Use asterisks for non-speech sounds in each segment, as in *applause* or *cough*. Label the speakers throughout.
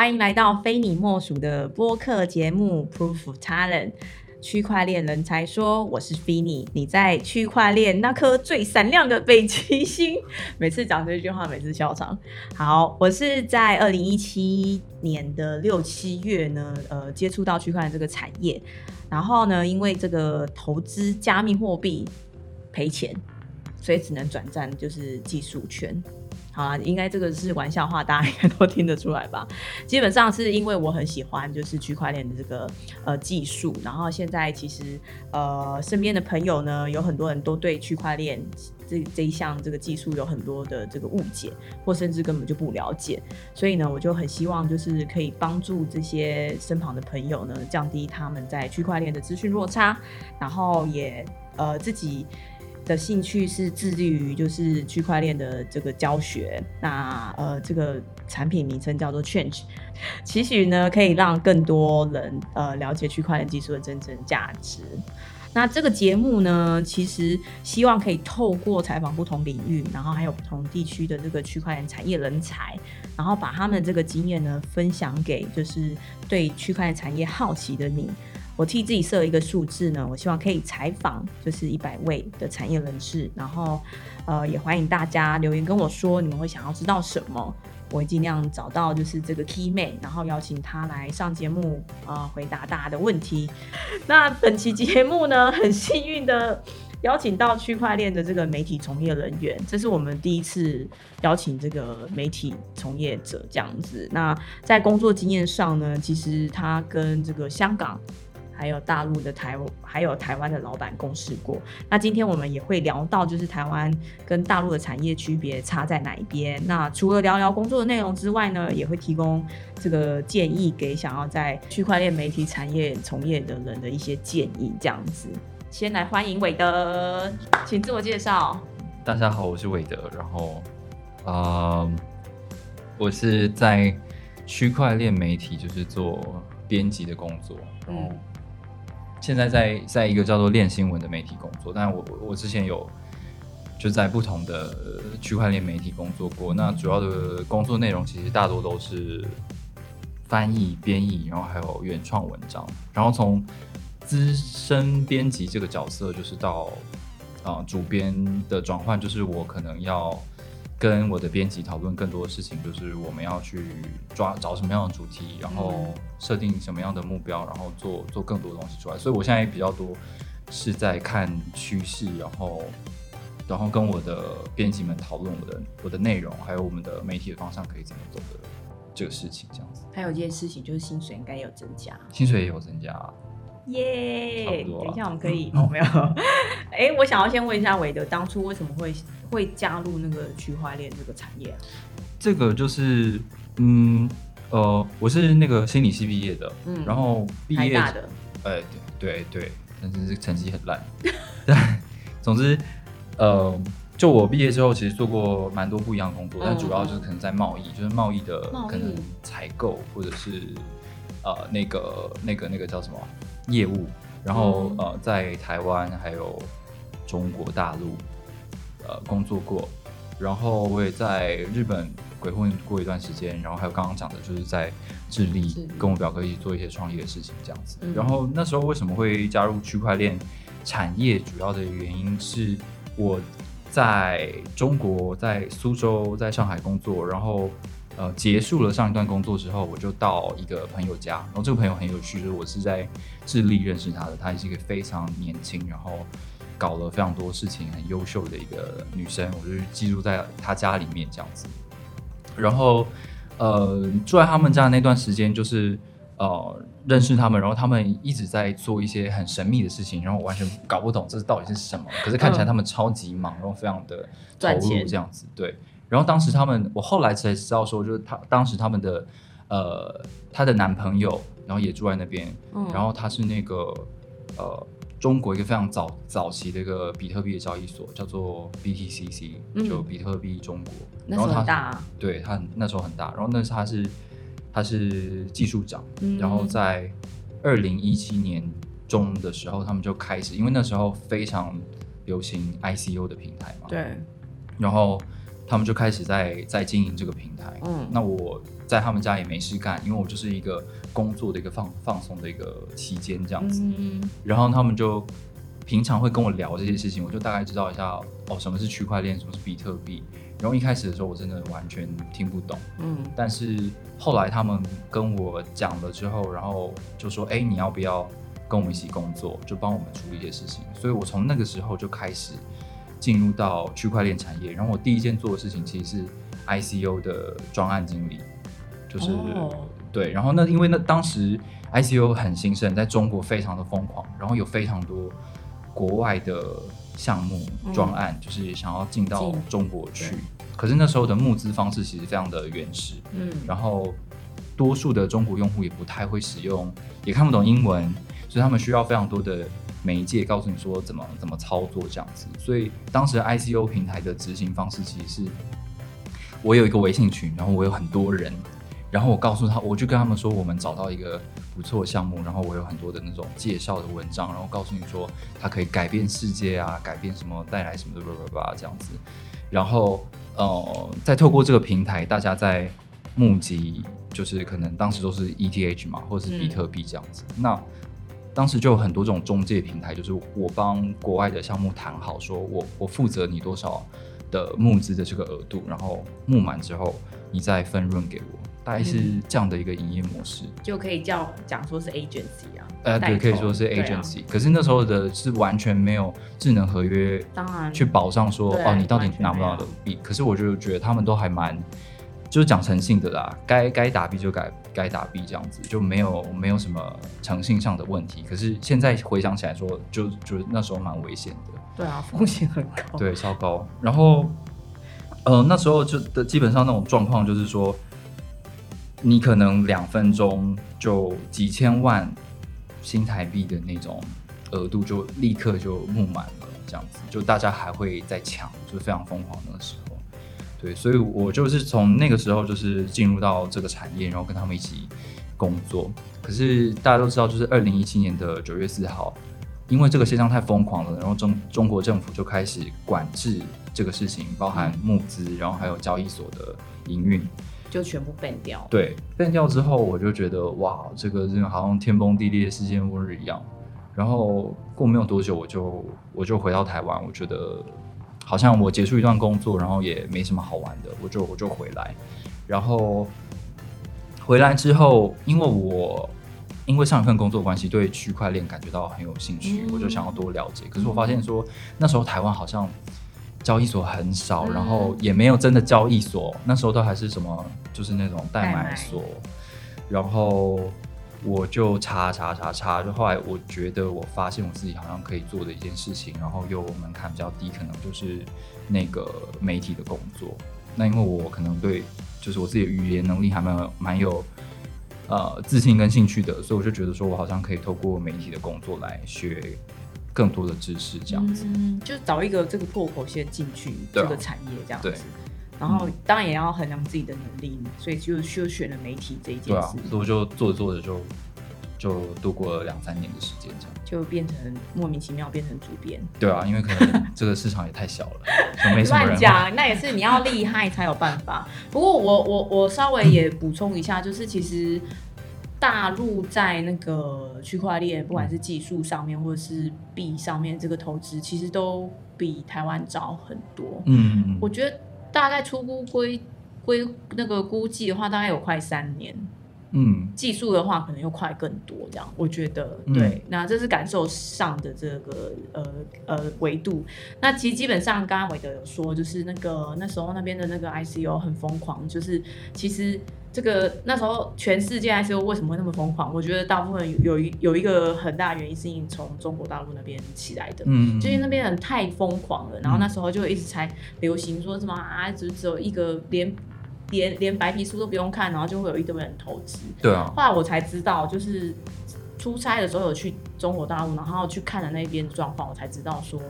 Speaker 1: 欢迎来到非你莫属的播客节目《Proof Talent》。区块链人才说：“我是 Finny，你在区块链那颗最闪亮的北极星。”每次讲这句话，每次笑场。好，我是在二零一七年的六七月呢，呃，接触到区块链这个产业，然后呢，因为这个投资加密货币赔钱，所以只能转战就是技术圈。好啦，应该这个是玩笑话，大家应该都听得出来吧？*laughs* 基本上是因为我很喜欢就是区块链的这个呃技术，然后现在其实呃身边的朋友呢，有很多人都对区块链这这一项这个技术有很多的这个误解，或甚至根本就不了解，所以呢，我就很希望就是可以帮助这些身旁的朋友呢，降低他们在区块链的资讯落差，然后也呃自己。的兴趣是致力于就是区块链的这个教学，那呃这个产品名称叫做 Change，期许呢可以让更多人呃了解区块链技术的真正价值。那这个节目呢，其实希望可以透过采访不同领域，然后还有不同地区的这个区块链产业人才，然后把他们这个经验呢分享给就是对区块链产业好奇的你。我替自己设一个数字呢，我希望可以采访就是一百位的产业人士，然后呃也欢迎大家留言跟我说你们会想要知道什么，我会尽量找到就是这个 key man，然后邀请他来上节目啊回答大家的问题。那本期节目呢，很幸运的邀请到区块链的这个媒体从业人员，这是我们第一次邀请这个媒体从业者这样子。那在工作经验上呢，其实他跟这个香港。还有大陆的台，还有台湾的老板共事过。那今天我们也会聊到，就是台湾跟大陆的产业区别差在哪一边。那除了聊聊工作的内容之外呢，也会提供这个建议给想要在区块链媒体产业从业的人的一些建议。这样子，先来欢迎韦德，请自我介绍。
Speaker 2: 大家好，我是韦德。然后，呃，我是在区块链媒体，就是做编辑的工作。嗯。现在在在一个叫做链新闻的媒体工作，但是我我之前有就在不同的区块链媒体工作过。那主要的工作内容其实大多都是翻译、编译，然后还有原创文章。然后从资深编辑这个角色，就是到啊主编的转换，就是我可能要。跟我的编辑讨论更多的事情，就是我们要去抓找什么样的主题，然后设定什么样的目标，然后做做更多东西出来。所以我现在也比较多是在看趋势，然后然后跟我的编辑们讨论我的我的内容，还有我们的媒体的方向可以怎么走的这个事情，这样子。
Speaker 1: 还有一件事情就是薪水应该有增加，
Speaker 2: 薪水也有增加。
Speaker 1: 耶！等一下我们可以哦，没有。*laughs* 哎，我想要先问一下韦德，当初为什么会会加入那个区块链这个产业？
Speaker 2: 这个就是，嗯，呃，我是那个心理系毕业的，嗯，然后毕业
Speaker 1: 的，
Speaker 2: 哎，对对对，但是成绩很烂。*laughs* 对，总之，呃，就我毕业之后，其实做过蛮多不一样的工作，但主要就是可能在贸易，就是贸易的可能采购或者是呃那个那个那个叫什么？业务，然后呃，在台湾还有中国大陆呃工作过，然后我也在日本鬼混过一段时间，然后还有刚刚讲的就是在智利跟我表哥一起做一些创业的事情这样子。然后那时候为什么会加入区块链产业？主要的原因是我在中国在苏州在上海工作，然后。呃，结束了上一段工作之后，我就到一个朋友家，然后这个朋友很有趣，就是我是在智力认识她的，她是一个非常年轻，然后搞了非常多事情，很优秀的一个女生，我就寄住在她家里面这样子。然后，呃，住在他们家那段时间，就是呃认识他们，然后他们一直在做一些很神秘的事情，然后我完全搞不懂这到底是什么，可是看起来他们超级忙，然后非常的投入这样子，对。然后当时他们，我后来才知道说，就是他当时他们的，呃，她的男朋友，然后也住在那边，然后他是那个，呃，中国一个非常早早期的一个比特币的交易所，叫做 BTCC，就比特币中国。
Speaker 1: 然后他很大。
Speaker 2: 对他那时候很大，然后那是他是他是技术长，然后在二零一七年中的时候，他们就开始，因为那时候非常流行 ICO 的平台嘛。
Speaker 1: 对。
Speaker 2: 然后。他们就开始在在经营这个平台。嗯，那我在他们家也没事干，因为我就是一个工作的一个放放松的一个期间这样子。
Speaker 1: 嗯
Speaker 2: 然后他们就平常会跟我聊这些事情，我就大概知道一下哦，什么是区块链，什么是比特币。然后一开始的时候，我真的完全听不懂。
Speaker 1: 嗯
Speaker 2: 但是后来他们跟我讲了之后，然后就说：“哎，你要不要跟我们一起工作？就帮我们处理一些事情。”所以我从那个时候就开始进入到区块链产业。然后我第一件做的事情其实是 ICO 的专案经理，就是、
Speaker 1: 哦
Speaker 2: 对。然后那因为那当时 ICO 很兴盛，在中国非常的疯狂，然后有非常多国外的项目
Speaker 1: 嗯
Speaker 2: 专案，就是想要进到中国去。可是那时候的募资方式其实非常的原始，
Speaker 1: 嗯
Speaker 2: 然后多数的中国用户也不太会使用，也看不懂英文，所以他们需要非常多的媒介告诉你说怎么怎么操作这样子。所以当时 ICO 平台的执行方式其实是，我有一个微信群，然后我有很多人，然后我告诉他，我就跟他们说我们找到一个不错的项目，然后我有很多的那种介绍的文章，然后告诉你说它可以改变世界啊，改变什么，带来什么的，叭叭叭这样子。然后呃，再透过这个平台，大家在募集，就是可能当时都是 ETH 嘛，或者是比特币这样子。那当时就有很多这种中介平台，就是我帮国外的项目谈好，说我我负责你多少的募资的这个额度，然后募满之后，你再分润给我，大概是这样的一个营业模式。
Speaker 1: 就可以叫讲说是 agency 啊，
Speaker 2: 呃，对，可以说是 agency，、可是那时候的是完全没有智能合约
Speaker 1: 当然
Speaker 2: 去保障说哦，你到底拿不拿
Speaker 1: 没有
Speaker 2: 得币？可是我就觉得他们都还蛮，就是讲诚信的啦，该该打币就该该打币这样子，就没有没有什么诚信上的问题。可是现在回想起来说，就就那时候蛮危险的，
Speaker 1: 对啊，风险很高。
Speaker 2: 对，超高。然后呃，那时候就的基本上那种状况就是说，你可能两分钟就几千万新台币的那种额度，就立刻就募满了，这样子，就大家还会在抢，就是非常疯狂那个时候。对，所以我就是从那个时候就是进入到这个产业，然后跟他们一起工作。可是大家都知道，就是二零一七年的九月四号，因为这个现象太疯狂了，然后中中国政府就开始管制这个事情，包含募资，然后还有交易所的营运。
Speaker 1: 就全部 ban 掉。
Speaker 2: 对，变掉之后，我就觉得哇，这个真的好像天崩地裂、世界末日一样。然后过没有多久，我就我就回到台湾，我觉得好像我结束一段工作，然后也没什么好玩的，我就我就回来。然后回来之后，因为我因为上一份工作关系，对区块链感觉到很有兴趣，
Speaker 1: 嗯
Speaker 2: 我就想要多了解。可是我发现说，那时候台湾好像交易所很少，
Speaker 1: 嗯
Speaker 2: 然后也没有真的交易所，那时候都还是什么，就是那种代
Speaker 1: 代买
Speaker 2: 买所。然后我就查查查查，就后来我觉得我发现我自己好像可以做的一件事情，然后又门槛比较低，可能就是那个媒体的工作。那因为我可能对就是我自己的语言能力还蛮有蛮有呃自信跟兴趣的，所以我就觉得说我好像可以透过媒体的工作来学更多的知识，这样子。
Speaker 1: 嗯，就找一个这个破口先进去这个产业这样子。然后当然也要衡量自己的能力，所以就就选了媒体这一件
Speaker 2: 对啊
Speaker 1: 事，，
Speaker 2: 所以我就做着做着就就度过了两三年的时间，这样。
Speaker 1: 就变成莫名其妙变成主编。
Speaker 2: 对啊，因为可能这个市场也太小了，就没什么人。
Speaker 1: 乱讲，那也是你要厉害才有办法。不过我我我稍微也补充一下，就是其实大陆在那个区块链，不管是技术上面或者是币上面，这个投资其实都比台湾早很多。
Speaker 2: 嗯，嗯
Speaker 1: 我觉得大概初估归归那个估计的话，大概有快三年。
Speaker 2: 嗯
Speaker 1: 技术的话，可能又快更多，这样我觉得
Speaker 2: 嗯
Speaker 1: 对。那这是感受上的这个呃呃维度。那其实基本上，刚刚韦德有说，就是那个那时候那边的那个 I C U 很疯狂，就是其实这个那时候全世界 ICO 为什么会那么疯狂？我觉得大部分有有一有一个很大的原因是因为从中国大陆那边起来的。
Speaker 2: 嗯，
Speaker 1: 就是那边人太疯狂了，然后那时候就一直才流行说什么啊，只只有一个连连连白皮书都不用看，然后就会有一堆人投资。
Speaker 2: 对啊，
Speaker 1: 后来我才知道，就是出差的时候有去中国大陆，然后去看了那边的状况，我才知道说，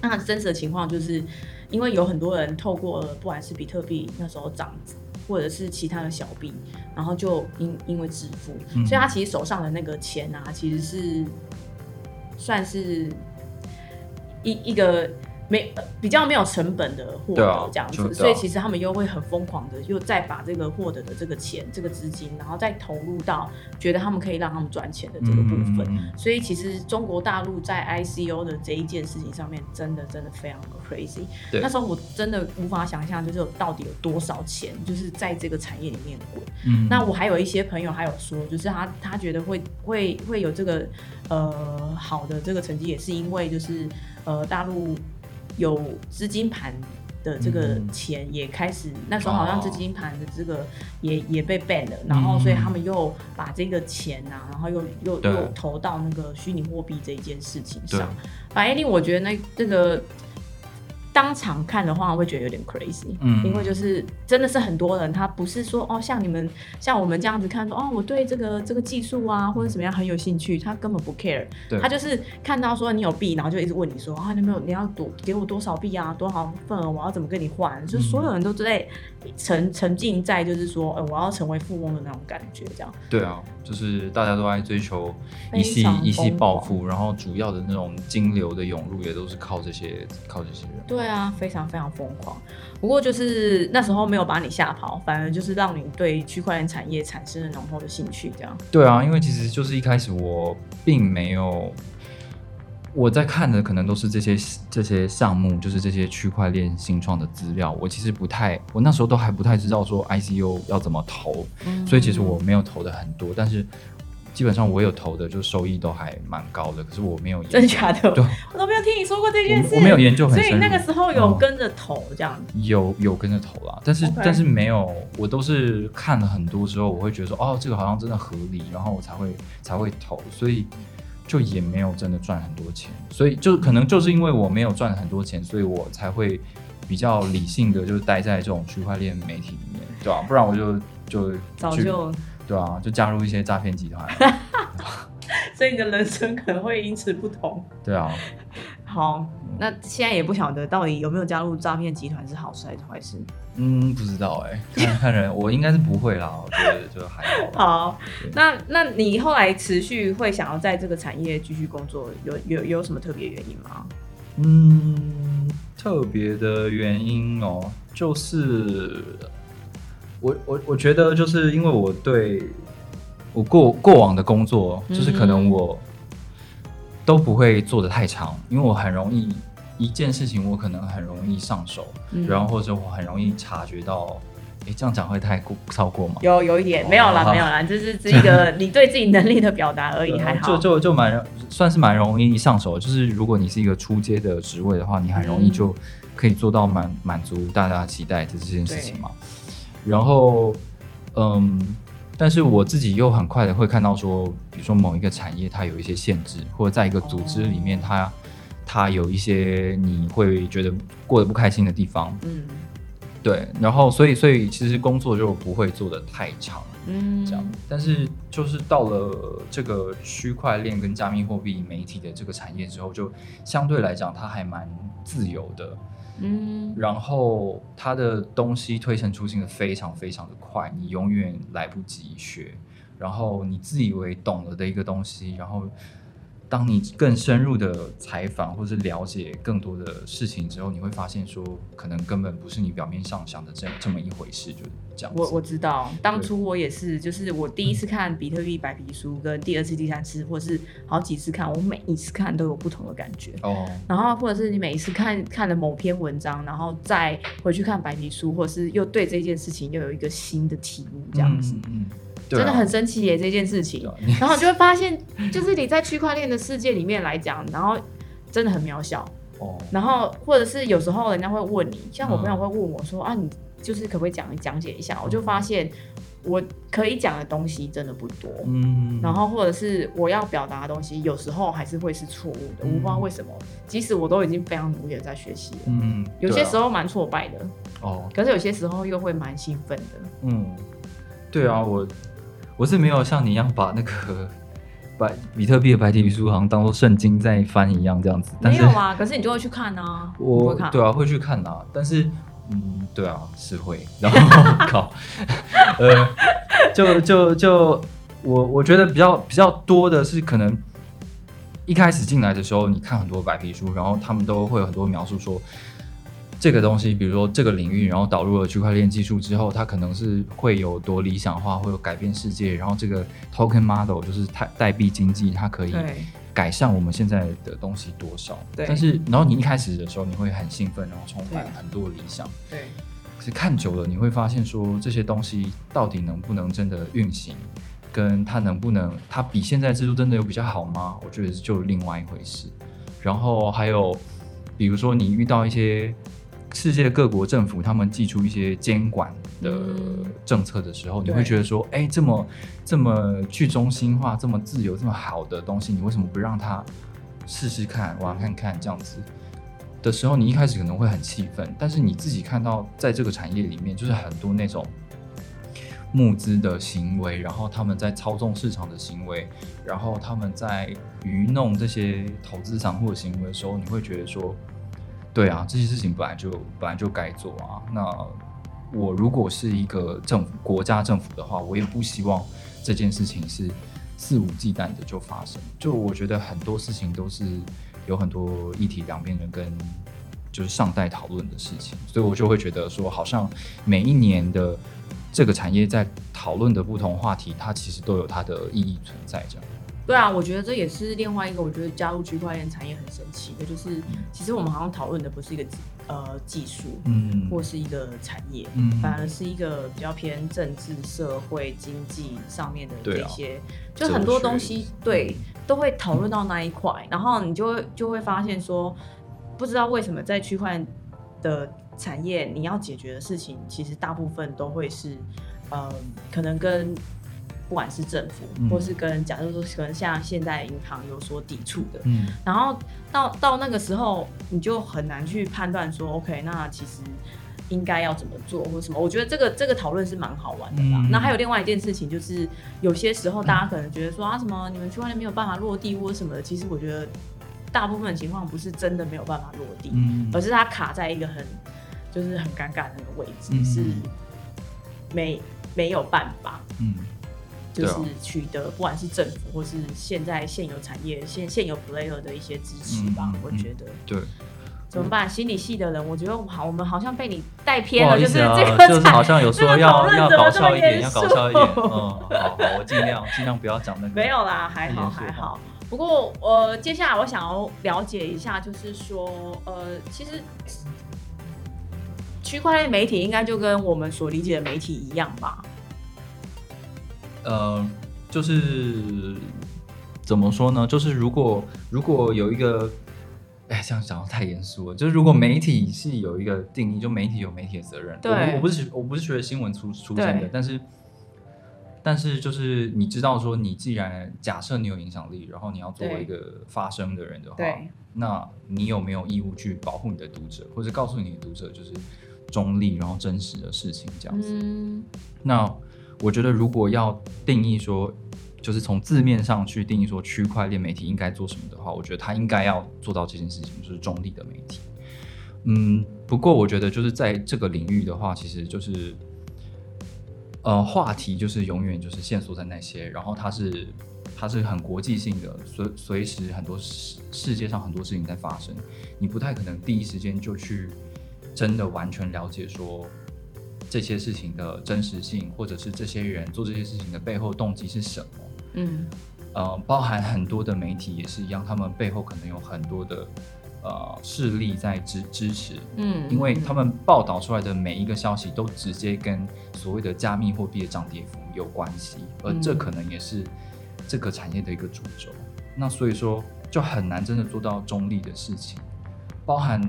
Speaker 1: 那真实的情况就是，因为有很多人透过了不管是比特币那时候涨，或者是其他的小币，然后就因因为致富，
Speaker 2: 嗯。
Speaker 1: 所以他其实手上的那个钱啊，其实是算是一一个没比较没有成本的获得这样子，所以其实他们又会很疯狂的，又再把这个获得的这个钱、这个资金，然后再投入到觉得他们可以让他们赚钱的这个部分。所以其实中国大陆在 ICO 的这一件事情上面，真的真的非常的 crazy。那时候我真的无法想象，就是到底有多少钱，就是在这个产业里面滚。嗯，那我还有一些朋友还有说，就是他他觉得会会会有这个呃好的这个成绩，也是因为就是呃大陆。有资金盘的这个钱也开始，那时候好像资金盘的这个也也被 ban 了，然后所以他们又把这个钱啊，然后又又又投到那个虚拟货币这一件事情上。反正令我觉得那这个。当场看的话，会觉得有点 crazy，嗯，因为就是真的是很多人，他不是说哦，像你们像我们这样子看说哦，我对这个这个技术啊或者怎么样很有兴趣，他根本不 care，他就是看到说你有币，然后就一直问你说啊，你没有你要多给我多少币啊，多少份额，我要怎么跟你换？就所有人都在沉沉浸在就是说，呃，我要成为富翁的那种感觉，这样。
Speaker 2: 对啊，就是大家都爱追求一夕一夕暴富，然后主要的那种金流的涌入也都是靠这些靠这些人。
Speaker 1: 对啊，非常非常疯狂。不过就是那时候没有把你吓跑，反而就是让你对区块链产业产生了浓厚的兴趣。这样。
Speaker 2: 对啊，因为其实就是一开始我并没有我在看的，可能都是这些这些项目，就是这些区块链新创的资料。我其实不太，我那时候都还不太知道说 ICU 要怎么投，所以其实我没有投的很多，但是。基本上我有投的，就收益都还蛮高的。可是我没有
Speaker 1: 真假的，对，我都没有听你说过这件事。
Speaker 2: 我没有研究很
Speaker 1: 深，所以那个时候有跟着投这样子。
Speaker 2: 有有跟着投啦，但是但是没有，我都是看了很多之后，我会觉得说，哦，这个好像真的合理，然后我才会才会投。所以就也没有真的赚很多钱。所以就可能就是因为我没有赚很多钱，所以我才会比较理性的，就是待在这种区块链媒体里面，对吧？不然我就就
Speaker 1: 早就。
Speaker 2: 对啊，就加入一些诈骗集团，*laughs*
Speaker 1: 所以你的人生可能会因此不同。
Speaker 2: 对啊，
Speaker 1: 好，那现在也不晓得到底有没有加入诈骗集团是好事还是坏事？
Speaker 2: 嗯，不知道哎，看 *laughs* 看人，我应该是不会啦，我觉得就还
Speaker 1: 好。好，那那你后来持续会想要在这个产业继续工作，有有有什么特别原因吗？
Speaker 2: 嗯，特别的原因哦，就是。我我我觉得就是因为我对我过过往的工作，就是可能我都不会做的太长，因为我很容易一件事情我可能很容易上手，然后或者我很容易察觉到，哎，这样讲会太过超过吗？
Speaker 1: 有有一点没有啦，没有啦，*laughs* 这是这个你对自己能力的表达而已，还好。
Speaker 2: 就就就蛮算是蛮容易上手，就是如果你是一个出阶的职位的话，你很容易就可以做到满满足大家期待的这件事情嘛。然后，嗯，但是我自己又很快的会看到说，比如说某一个产业它有一些限制，或者在一个组织里面，它它有一些你会觉得过得不开心的地方，嗯，对。然后，所以，所以其实工作就不会做的太长，嗯，这样。但是，就是到了这个区块链跟加密货币媒体的这个产业之后，就相对来讲，它还蛮自由的。嗯，然后他的东西推陈出新的非常非常的快，你永远来不及学。然后你自以为懂了的一个东西，然后。当你更深入的采访或是了解更多的事情之后，你会发现说，可能根本不是你表面上想的这这么一回事，就这样。
Speaker 1: 我我知道，当初我也是，就是我第一次看比特币白皮书，跟第二次、第三次，或是好几次看，我每一次看都有不同的感觉。哦。然后或者是你每一次看看了某篇文章，然后再回去看白皮书，或者是又对这件事情又有一个新的体悟，这样子。嗯。真的很神奇耶，这件事情。然后就会发现，*laughs* 就是你在区块链的世界里面来讲，然后真的很渺小。哦。然后或者是有时候人家会问你，像我朋友会问我说：“啊，你就是可不可以讲讲解一下？”我就发现我可以讲的东西真的不多。嗯。然后或者是我要表达的东西，有时候还是会是错误的。我不知道为什么，即使我都已经非常努力的在学习了。嗯。有些时候蛮挫败的。哦。可是有些时候又会蛮兴奋的。
Speaker 2: 嗯。对啊，我。我是没有像你一样把那个 *laughs* 白比特币的白皮书好像当做圣经在翻一样这样子，没
Speaker 1: 有啊。可是你就会去看啊，
Speaker 2: 我对啊会去看啊。但是嗯，对啊是会。*laughs* 然后靠，呃，就就就我我觉得比较比较多的是可能一开始进来的时候，你看很多白皮书，然后他们都会有很多描述说。这个东西，比如说这个领域，然后导入了区块链技术之后，它可能是会有多理想化，会有改变世界。然后这个 token model 就是代代币经济，它可以改善我们现在的东西多少？
Speaker 1: 对。
Speaker 2: 但是，然后你一开始的时候，你会很兴奋，然后充满很多理想。
Speaker 1: 对。
Speaker 2: 可是看久了，你会发现说这些东西到底能不能真的运行，跟它能不能，它比现在制度真的有比较好吗？我觉得就另外一回事。然后还有，比如说你遇到一些。世界各国政府他们寄出一些监管的政策的时候，你会觉得说，哎，这么这么去中心化、这么自由、这么好的东西，你为什么不让他试试看、玩看看这样子？的时候，你一开始可能会很气愤，但是你自己看到在这个产业里面，就是很多那种募资的行为，然后他们在操纵市场的行为，然后他们在愚弄这些投资散户的行为的时候，你会觉得说。对啊，这些事情本来就本来就该做啊。那我如果是一个政府国家政府的话，我也不希望这件事情是肆无忌惮的就发生。就我觉得很多事情都是有很多议题两边人跟就是上代讨论的事情，所以我就会觉得说，好像每一年的这个产业在讨论的不同话题，它其实都有它的意义存在这样。
Speaker 1: 对啊，我觉得这也是另外一个，我觉得加入区块链产业很神奇的，就是其实我们好像讨论的不是一个呃技术，嗯，或是一个产业，嗯，反而是一个比较偏政治、社会、经济上面的这些，就很多东西，对，都会讨论到那一块，然后你就会就会发现说，不知道为什么在区块链的产业，你要解决的事情，其实大部分都会是，呃，可能跟。不管是政府，或是跟假设说可能像现在银行有所抵触的，嗯，然后到到那个时候，你就很难去判断说，OK，那其实应该要怎么做或什么？我觉得这个这个讨论是蛮好玩的啦。那还有另外一件事情，就是有些时候大家可能觉得说啊，什么你们区块链没有办法落地或什么的，其实我觉得大部分情况不是真的没有办法落地，而是它卡在一个很就是很尴尬的那个位置，是没没有办法，嗯。就是取得不管是政府或是现在现有产业现现有 player 的一些支持吧，我觉得
Speaker 2: 对，
Speaker 1: 怎么办？心理系的人，我觉得好，我们好像被你带偏
Speaker 2: 了，
Speaker 1: 就是
Speaker 2: 这
Speaker 1: 个，
Speaker 2: 就是好像有说要要搞笑一点，要搞笑一点，嗯，好，好，我尽量尽量不要讲那个，
Speaker 1: 没有啦，还好还好。不过呃，接下来我想要了解一下，就是说呃，其实区块链媒体应该就跟我们所理解的媒体一样吧？
Speaker 2: 呃，就是怎么说呢？就是如果如果有一个，哎，这样讲太严肃了。就是如果媒体是有一个定义，就媒体有媒体的责任。
Speaker 1: 对，
Speaker 2: 我不是我不是学新闻出出身的，但是但是就是你知道说，你既然假设你有影响力，然后你要作为一个发声的人的话，那你有没有义务去保护你的读者，或者告诉你的读者就是中立然后真实的事情这样子？那。我觉得，如果要定义说，就是从字面上去定义说区块链媒体应该做什么的话，我觉得他应该要做到这件事情，就是中立的媒体。嗯，不过我觉得就是在这个领域的话，其实就是，呃，话题就是永远就是线索在那些，然后它是它是很国际性的，随随时很多世世界上很多事情在发生，你不太可能第一时间就去真的完全了解说。这些事情的真实性，或者是这些人做这些事情的背后动机是什么？嗯，呃，包含很多的媒体也是一样，他们背后可能有很多的呃势力在支支持。嗯，因为他们报道出来的每一个消息都直接跟所谓的加密货币的涨跌幅有关系，而这可能也是这个产业的一个主轴。那所以说，就很难真的做到中立的事情，包含。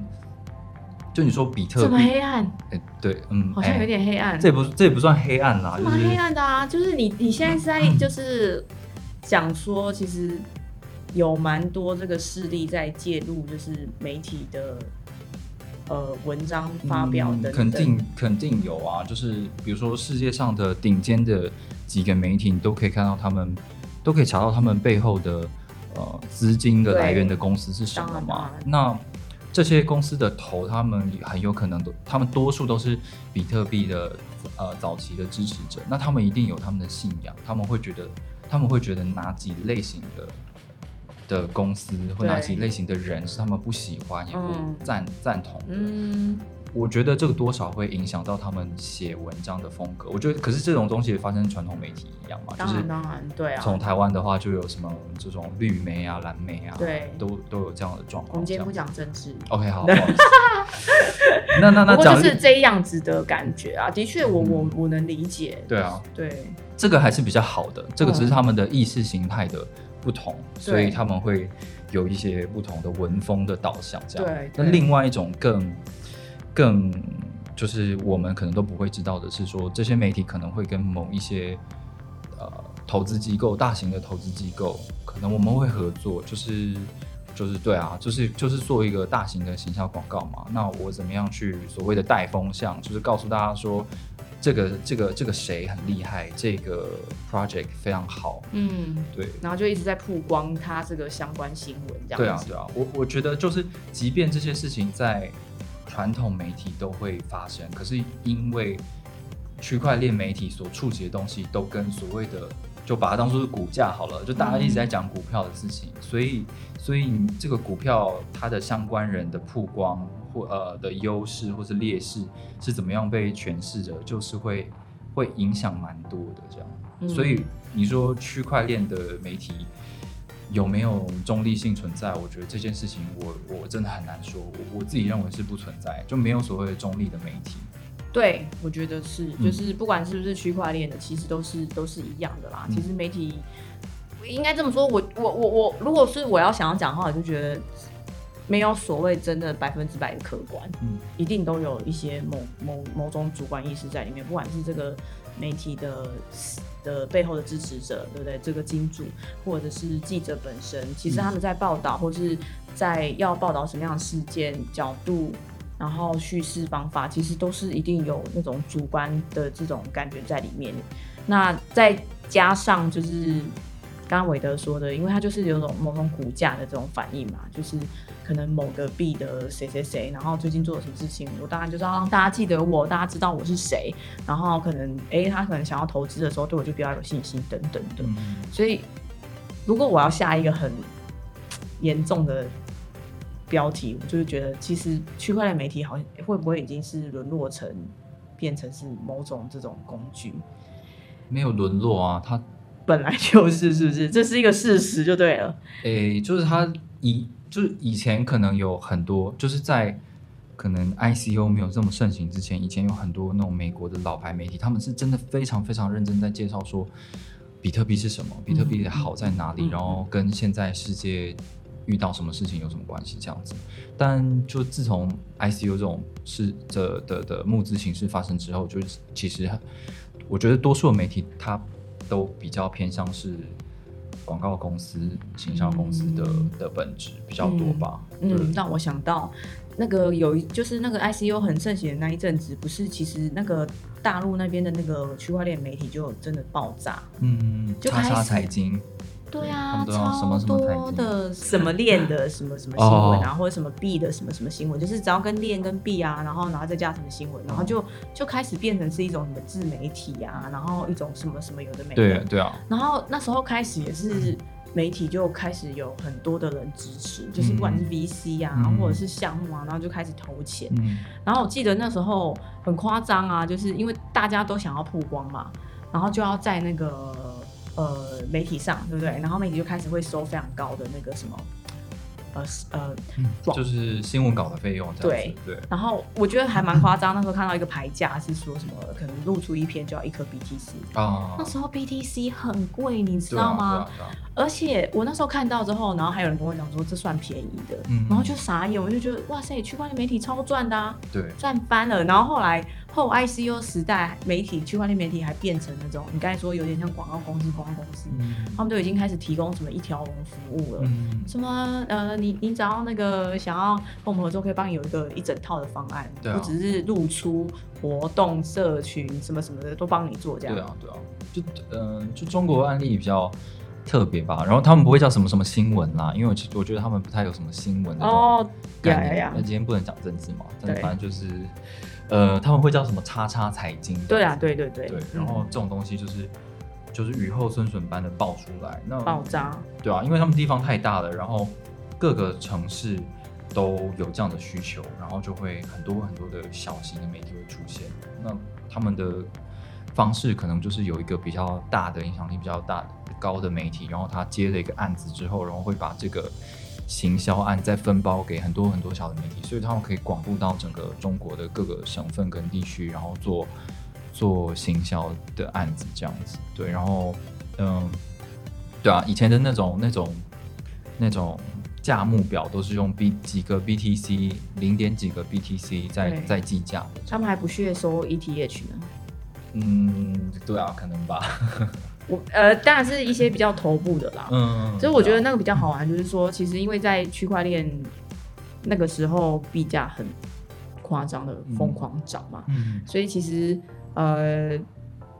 Speaker 2: 就你说比特
Speaker 1: 这么黑暗？
Speaker 2: 哎，对，嗯，
Speaker 1: 好像有点黑暗。
Speaker 2: 这不这也不算黑暗啦，
Speaker 1: 蛮黑暗的啊。就是你你现在是在就是讲说，其实有蛮多这个势力在介入，就是媒体的呃文章发表的。
Speaker 2: 肯定肯定有啊，就是比如说世界上的顶尖的几个媒体，你都可以看到他们都可以查到他们背后的呃资金的来源的公司是什么嘛？那。这些公司的头，他们很有可能都，他们多数都是比特币的呃早期的支持者，那他们一定有他们的信仰，他们会觉得，他们会觉得哪几类型的的公司或哪几类型的人是他们不喜欢也不赞赞同的。嗯。我觉得这个多少会影响到他们写文章的风格。我觉得，可是这种东西发生传统媒体一样嘛，
Speaker 1: 就是当然对啊。
Speaker 2: 从台湾的话，就有什么这种绿媒啊、蓝媒啊，
Speaker 1: 对，
Speaker 2: 都都有这样的状况。
Speaker 1: 我们今天不讲政治
Speaker 2: ，OK，好。*laughs* 那那那
Speaker 1: 讲就是这样子的感觉啊，的确，我我我能理解。
Speaker 2: 对啊，
Speaker 1: 对，
Speaker 2: 这个还是比较好的。这个只是他们的意识形态的不同，所以他们会有一些不同的文风的导向。这样，
Speaker 1: 对。
Speaker 2: 那另外一种更。更就是我们可能都不会知道的是，说这些媒体可能会跟某一些呃投资机构、大型的投资机构，可能我们会合作，就是就是对啊，就是就是做一个大型的行销广告嘛。那我怎么样去所谓的带风向，就是告诉大家说这个这个这个谁很厉害，这个 project 非常好，嗯，对，
Speaker 1: 然后就一直在曝光他这个相关新闻，这样
Speaker 2: 对啊对啊，我我觉得就是即便这些事情在。传统媒体都会发生，可是因为区块链媒体所触及的东西都跟所谓的，就把它当做是股价好了，就大家一直在讲股票的事情，所以所以你这个股票它的相关人的曝光或呃的优势或是劣势是怎么样被诠释的，就是会会影响蛮多的这样，所以你说区块链的媒体。有没有中立性存在？我觉得这件事情，我我真的很难说。我我自己认为是不存在，就没有所谓的中立的媒体。
Speaker 1: 对，我觉得是，就是不管是不是区块链的，其实都是都是一样的啦。其实媒体应该这么说，我我我我，如果是我要想要讲的话，我就觉得没有所谓真的百分之百的客观，嗯，一定都有一些某某某种主观意识在里面，不管是这个。媒体的的背后的支持者，对不对？这个金主或者是记者本身，其实他们在报道或是在要报道什么样的事件角度，然后叙事方法，其实都是一定有那种主观的这种感觉在里面。那再加上就是刚刚韦德说的，因为他就是有种某种股价的这种反应嘛，就是。可能某个币的谁谁谁，然后最近做了什么事情，我当然就是要让大家记得我，大家知道我是谁。然后可能，哎，他可能想要投资的时候，对我就比较有信心等等的。所以，如果我要下一个很严重的标题，我就是觉得，其实区块链媒体好像会不会已经是沦落成变成是某种这种工具？
Speaker 2: 没有沦落啊，它
Speaker 1: 本来就是，是不是？这是一个事实就对了。
Speaker 2: 哎，就是它以。就是以前可能有很多，就是在可能 ICO 没有这么盛行之前，以前有很多那种美国的老牌媒体，他们是真的非常非常认真在介绍说，比特币是什么，比特币好在哪里，然后跟现在世界遇到什么事情有什么关系这样子。但就自从 ICO 这种是的的的募资形式发生之后，就是其实我觉得多数的媒体它都比较偏向是。广告公司、行销公司的的本质比较多吧。
Speaker 1: 嗯，让我想到那个有一就是那个 ICU 很盛行的那一阵子，不是其实那个大陆那边的那个区块链媒体就真的爆炸。
Speaker 2: 嗯，就叉叉财经。
Speaker 1: 对啊，超多的什么链的什么什么新闻啊，或者什么币的什么什么新闻，就是只要跟链跟币啊，然后然后再加什么新闻，然后就就开始变成是一种什么自媒体啊，然后一种什么什么有的没的。
Speaker 2: 对对啊。
Speaker 1: 然后那时候开始也是媒体就开始有很多的人支持，就是不管是 VC 啊，或者是项目啊，然后就开始投钱。然后我记得那时候很夸张啊，就是因为大家都想要曝光嘛，然后就要在那个。呃，媒体上对不对？然后媒体就开始会收非常高的那个什么。呃
Speaker 2: 呃，就是新闻稿的费用，
Speaker 1: 对
Speaker 2: 对。
Speaker 1: 然后我觉得还蛮夸张，那时候看到一个牌价是说什么，可能露出一篇就要一颗 BTC 啊。那时候 BTC 很贵，你知道吗？而且我那时候看到之后，然后还有人跟我讲说这算便宜的，然后就傻眼，我就觉得哇塞，区块链媒体超赚的，
Speaker 2: 对，
Speaker 1: 赚翻了。然后后来后 ICU 时代，媒体区块链媒体还变成那种你刚才说有点像广告公司，广告公司，他们都已经开始提供什么一条龙服务了，什么呃你。你你只要那个想要跟我们合作，可以帮你有一个一整套的方案，不只是露出活动、社群什么什么的，都帮你做这样。
Speaker 2: 对啊，对啊，就嗯，就中国案例比较特别吧。然后他们不会叫什么什么新闻啦，因为我我觉得他们不太有什么新闻哦概念。那今天不能讲政治嘛，但反正就是呃，他们会叫什么叉叉财经。
Speaker 1: 对啊，对对对。
Speaker 2: 对，然后这种东西就是。就是雨后春笋般的爆出来，那
Speaker 1: 爆炸，
Speaker 2: 对啊，因为他们地方太大了，然后各个城市都有这样的需求，然后就会很多很多的小型的媒体会出现，那他们的方式可能就是有一个比较大的影响力比较大高的媒体，然后他接了一个案子之后，然后会把这个。行销案再分包给很多很多小的媒体，所以他们可以广布到整个中国的各个省份跟地区，然后做做行销的案子这样子。对，然后嗯，对啊，以前的那种那种那种价目表都是用 B 几个 BTC 零点几个 BTC 在在计价的。
Speaker 1: 他们还不屑收 ETH 呢？
Speaker 2: 嗯，对啊，可能吧。
Speaker 1: 我呃，当然是一些比较头部的啦。嗯，所以我觉得那个比较好玩，就是说，其实因为在区块链那个时候币价很夸张的疯狂涨嘛，嗯，所以其实呃，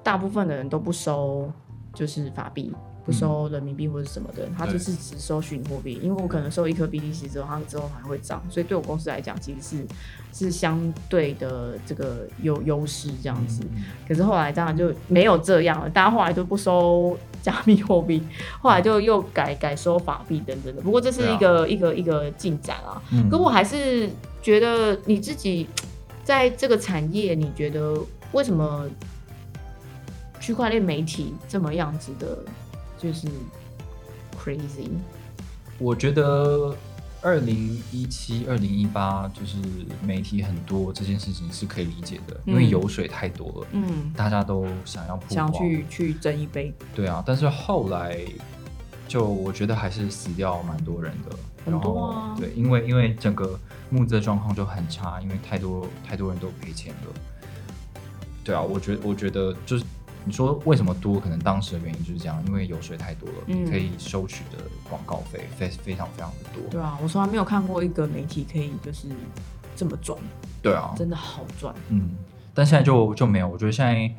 Speaker 1: 大部分的人都不收就是法币。不收人民币或者什么的，它就是只收虚拟货币。因为我可能收一颗 BTC 之后，它之后还会涨，所以对我公司来讲，其实是是相对的这个有优势这样子。可是后来当然就没有这样了，大家后来都不收 *laughs* 加密货币，后来就又改改收法币等等的。不过这是一个一个一个进展啊。嗯可我还是觉得你自己在这个产业，你觉得为什么区块链媒体这么样子的？就是 crazy。
Speaker 2: 我觉得二零一七、二零一八就是媒体很多这件事情是可以理解的，因为油水太多了，嗯，大家都想要
Speaker 1: 想去去争一杯。
Speaker 2: 对啊，但是后来就我觉得还是死掉蛮多人的，
Speaker 1: 很多啊。
Speaker 2: 对，因为因为整个募资状况就很差，因为太多太多人都赔钱了。对啊，我觉我觉得就是。你说为什么多？可能当时的原因就是这样，因为油水太多了，可以收取的广告费非非常非常的多。
Speaker 1: 对啊，我从来没有看过一个媒体可以就是这么赚。
Speaker 2: 对啊，
Speaker 1: 真的好赚。
Speaker 2: 嗯，但现在就就没有。我觉得现在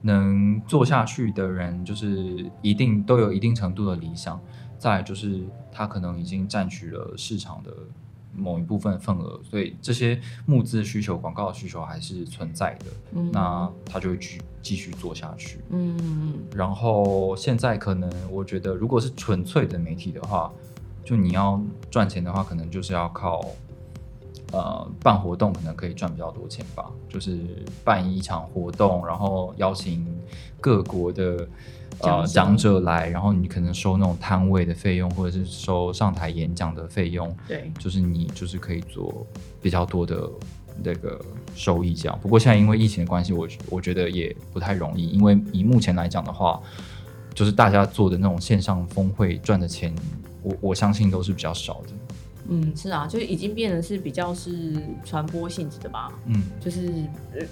Speaker 2: 能做下去的人，就是一定都有一定程度的理想。再就是他可能已经占据了市场的。某一部分份额，所以这些募资需求、广告的需求还是存在的。嗯，那他就会继继续做下去。嗯，然后现在可能我觉得，如果是纯粹的媒体的话，就你要赚钱的话，可能就是要靠呃办活动，可能可以赚比较多钱吧。就是办一场活动，然后邀请各国的。呃，讲者来，然后你可能收那种摊位的费用，或者是收上台演讲的费用，
Speaker 1: 对，
Speaker 2: 就是你就是可以做比较多的那个收益这样。不过现在因为疫情的关系，我我觉得也不太容易，因为以目前来讲的话，就是大家做的那种线上峰会赚的钱，我我相信都是比较少的。
Speaker 1: 嗯，是啊，就已经变得是比较是传播性质的吧。嗯，就是呃。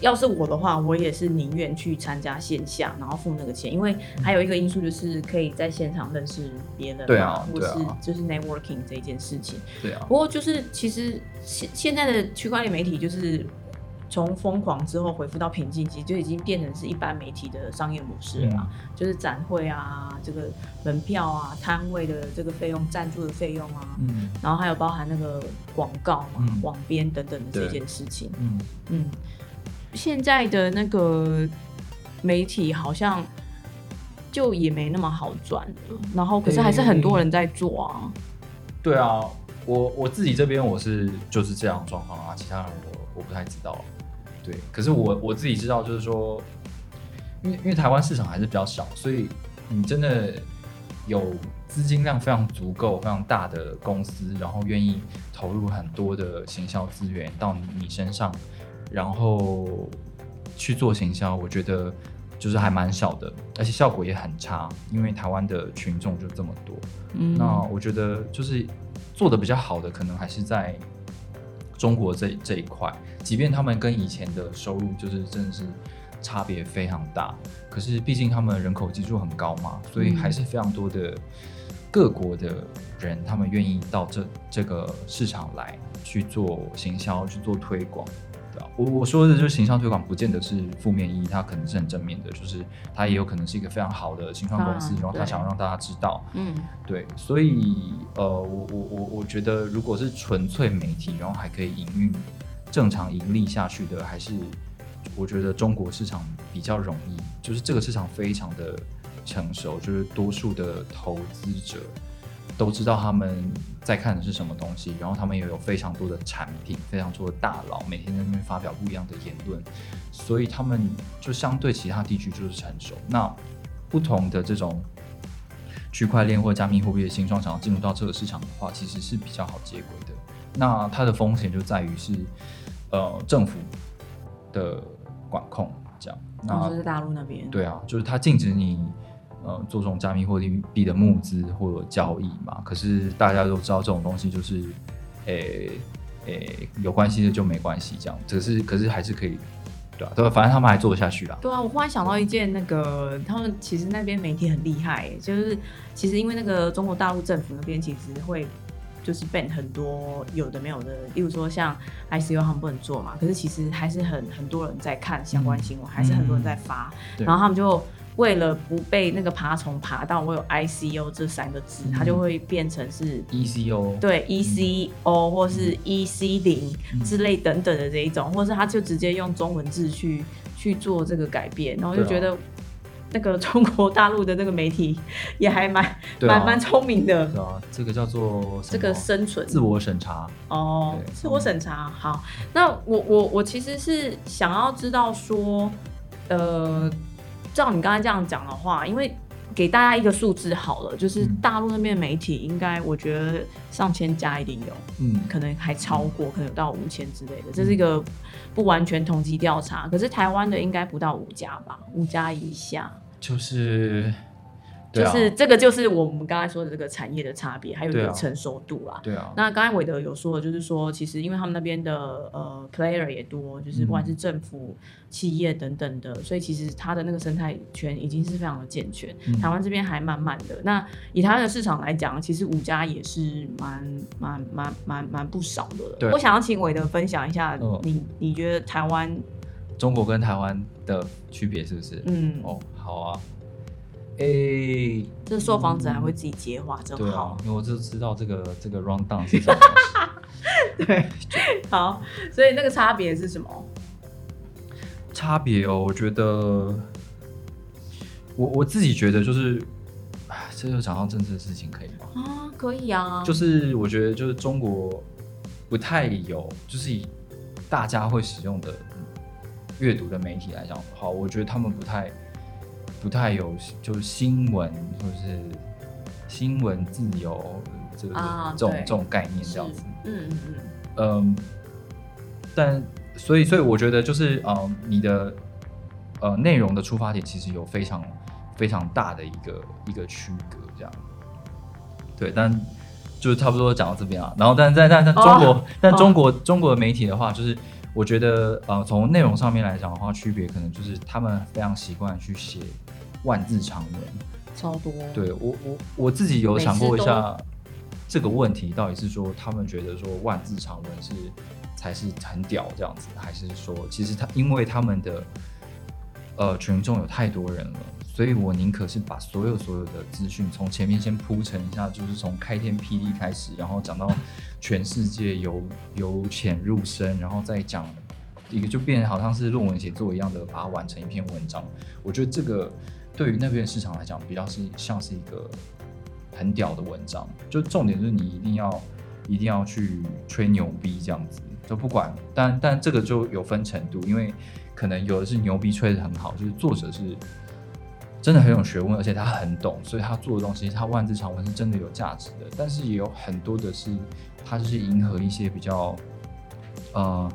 Speaker 1: 要是我的话，我也是宁愿去参加线下，然后付那个钱，因为还有一个因素就是可以在现场认识别人，
Speaker 2: 对啊，
Speaker 1: 或是就是 networking 这件事情，
Speaker 2: 对啊。
Speaker 1: 不过就是其实现现在的区块链媒体就是从疯狂之后恢复到平静期，就已经变成是一般媒体的商业模式了，就是展会啊，这个门票啊，摊位的这个费用、赞助的费用啊，嗯，然后还有包含那个广告嘛、网编等等的这件事情，嗯。嗯。现在的那个媒体好像就也没那么好赚，然后可是还是很多人在做啊。
Speaker 2: 对啊，我我自己这边我是就是这样状况啊，其他人我我不太知道。对，可是我我自己知道，就是说，因为因为台湾市场还是比较小，所以你真的有资金量非常足够、非常大的公司，然后愿意投入很多的行销资源到你身上。然后去做行销，我觉得就是还蛮小的，而且效果也很差，因为台湾的群众就这么多。嗯，那我觉得就是做的比较好的，可能还是在中国这这一块，即便他们跟以前的收入就是真的是差别非常大，可是毕竟他们人口基数很高嘛，所以还是非常多的各国的人，他们愿意到这这个市场来去做行销，去做推广。我我说的就是形象推广，不见得是负面意义，它可能是很正面的，就是它也有可能是一个非常好的新创公司，然后他想让大家知道，嗯，对，所以呃，我我我我觉得，如果是纯粹媒体，然后还可以营运正常盈利下去的，还是我觉得中国市场比较容易。就是这个市场非常的成熟，就是多数的投资者都知道他们在看的是什么东西，然后他们也有非常多的产品，非常多的大佬每天在那边发表不一样的言论，所以他们就相对其他地区就是成熟。那不同的这种区块链或加密货币的新创想要进入到这个市场的话，其实是比较好接轨的。那它的风险就在于是，呃，政府的管控这样。
Speaker 1: 那就是大陆那边。
Speaker 2: 对啊，就是它禁止你呃做这种加密货币的募资或者交易嘛。可是大家都知道这种东西就是，诶诶，有关系的就没关系这样。可是可是还是可以。对啊，对，反正他们还做得下去啦。
Speaker 1: 对啊，我忽然想到一件，那个他们其实那边媒体很厉害，就是其实因为那个中国大陆政府那边其实会就是 ban 很多有的没有的，例如说像 ICU 他们不能做嘛，可是其实还是很很多人在看相关新闻，还是很多人在发，然后他们就。为了不被那个爬虫爬到，我有 I C O 这三个字，它就会变成是
Speaker 2: E C O，
Speaker 1: 对 E C O 或是 E C 零之类等等的这一种，或是它就直接用中文字去去做这个改变，然后就觉得那个中国大陆的那个媒体也还蛮蛮蛮聪明的。
Speaker 2: 对啊，这个叫做
Speaker 1: 这个生存。
Speaker 2: 自我审查。
Speaker 1: 哦，自我审查。好，那我我我其实是想要知道说，呃。照你刚才这样讲的话，因为给大家一个数字好了，就是大陆那边媒体应该我觉得上千家一定有，嗯，可能还超过，可能有到五千之类的，这是一个不完全统计调查。可是台湾的应该不到五家吧，五家以下，
Speaker 2: 就是。
Speaker 1: 就是这个，就是我们刚才说的这个产业的差别，还有一个成熟度
Speaker 2: 啦。对啊。
Speaker 1: 那刚才韦德有说，就是说，其实因为他们那边的呃 player 也多，就是不管是政府、企业等等的，所以其实它的那个生态圈已经是非常的健全。台湾这边还慢慢的。那以台湾的市场来讲，其实五家也是蛮蛮蛮蛮蛮不少的。
Speaker 2: 对。
Speaker 1: 我想要请韦德分享一下，你你觉得台湾、
Speaker 2: 中国跟台湾的区别是不是？嗯。哦，好啊。哎，
Speaker 1: 这售房者还会自己接话，真好。
Speaker 2: 因为我就知道这个这个 round down 是什么。*laughs*
Speaker 1: 对，好，所以那个差别是什么？
Speaker 2: 差别哦，我觉得，我我自己觉得就是，哎，这就讲到政治的事情，可以吗？
Speaker 1: 啊，可以啊。
Speaker 2: 就是我觉得，就是中国不太有，就是以大家会使用的阅读的媒体来讲，好，我觉得他们不太。不太有，就是新闻或者是新闻自由这个这种这种概念这样子。嗯嗯嗯。嗯，但所以所以我觉得就是呃你的呃内容的出发点其实有非常非常大的一个一个区隔这样。对，但就是差不多讲到这边啊。然后但在但但中国，但中国中国的媒体的话，就是我觉得呃从内容上面来讲的话，区别可能就是他们非常习惯去写。万字长文，
Speaker 1: 超多。
Speaker 2: 对我我我自己有想过一下这个问题，到底是说他们觉得说万字长文是才是很屌这样子，还是说其实他因为他们的呃群众有太多人了，所以我宁可是把所有所有的资讯从前面先铺陈一下，就是从开天辟地开始，然后讲到全世界由由浅入深，然后再讲一个就变好像是论文写作一样的把它完成一篇文章。我觉得这个。对于那边市场来讲，比较是像是一个很屌的文章，就重点是你一定要一定要去吹牛逼这样子，就不管，但但这个就有分程度，因为可能有的是牛逼吹的很好，就是作者是真的很有学问，而且他很懂，所以他做的东西，他万字长文是真的有价值的。但是也有很多的是，他就是迎合一些比较，呃。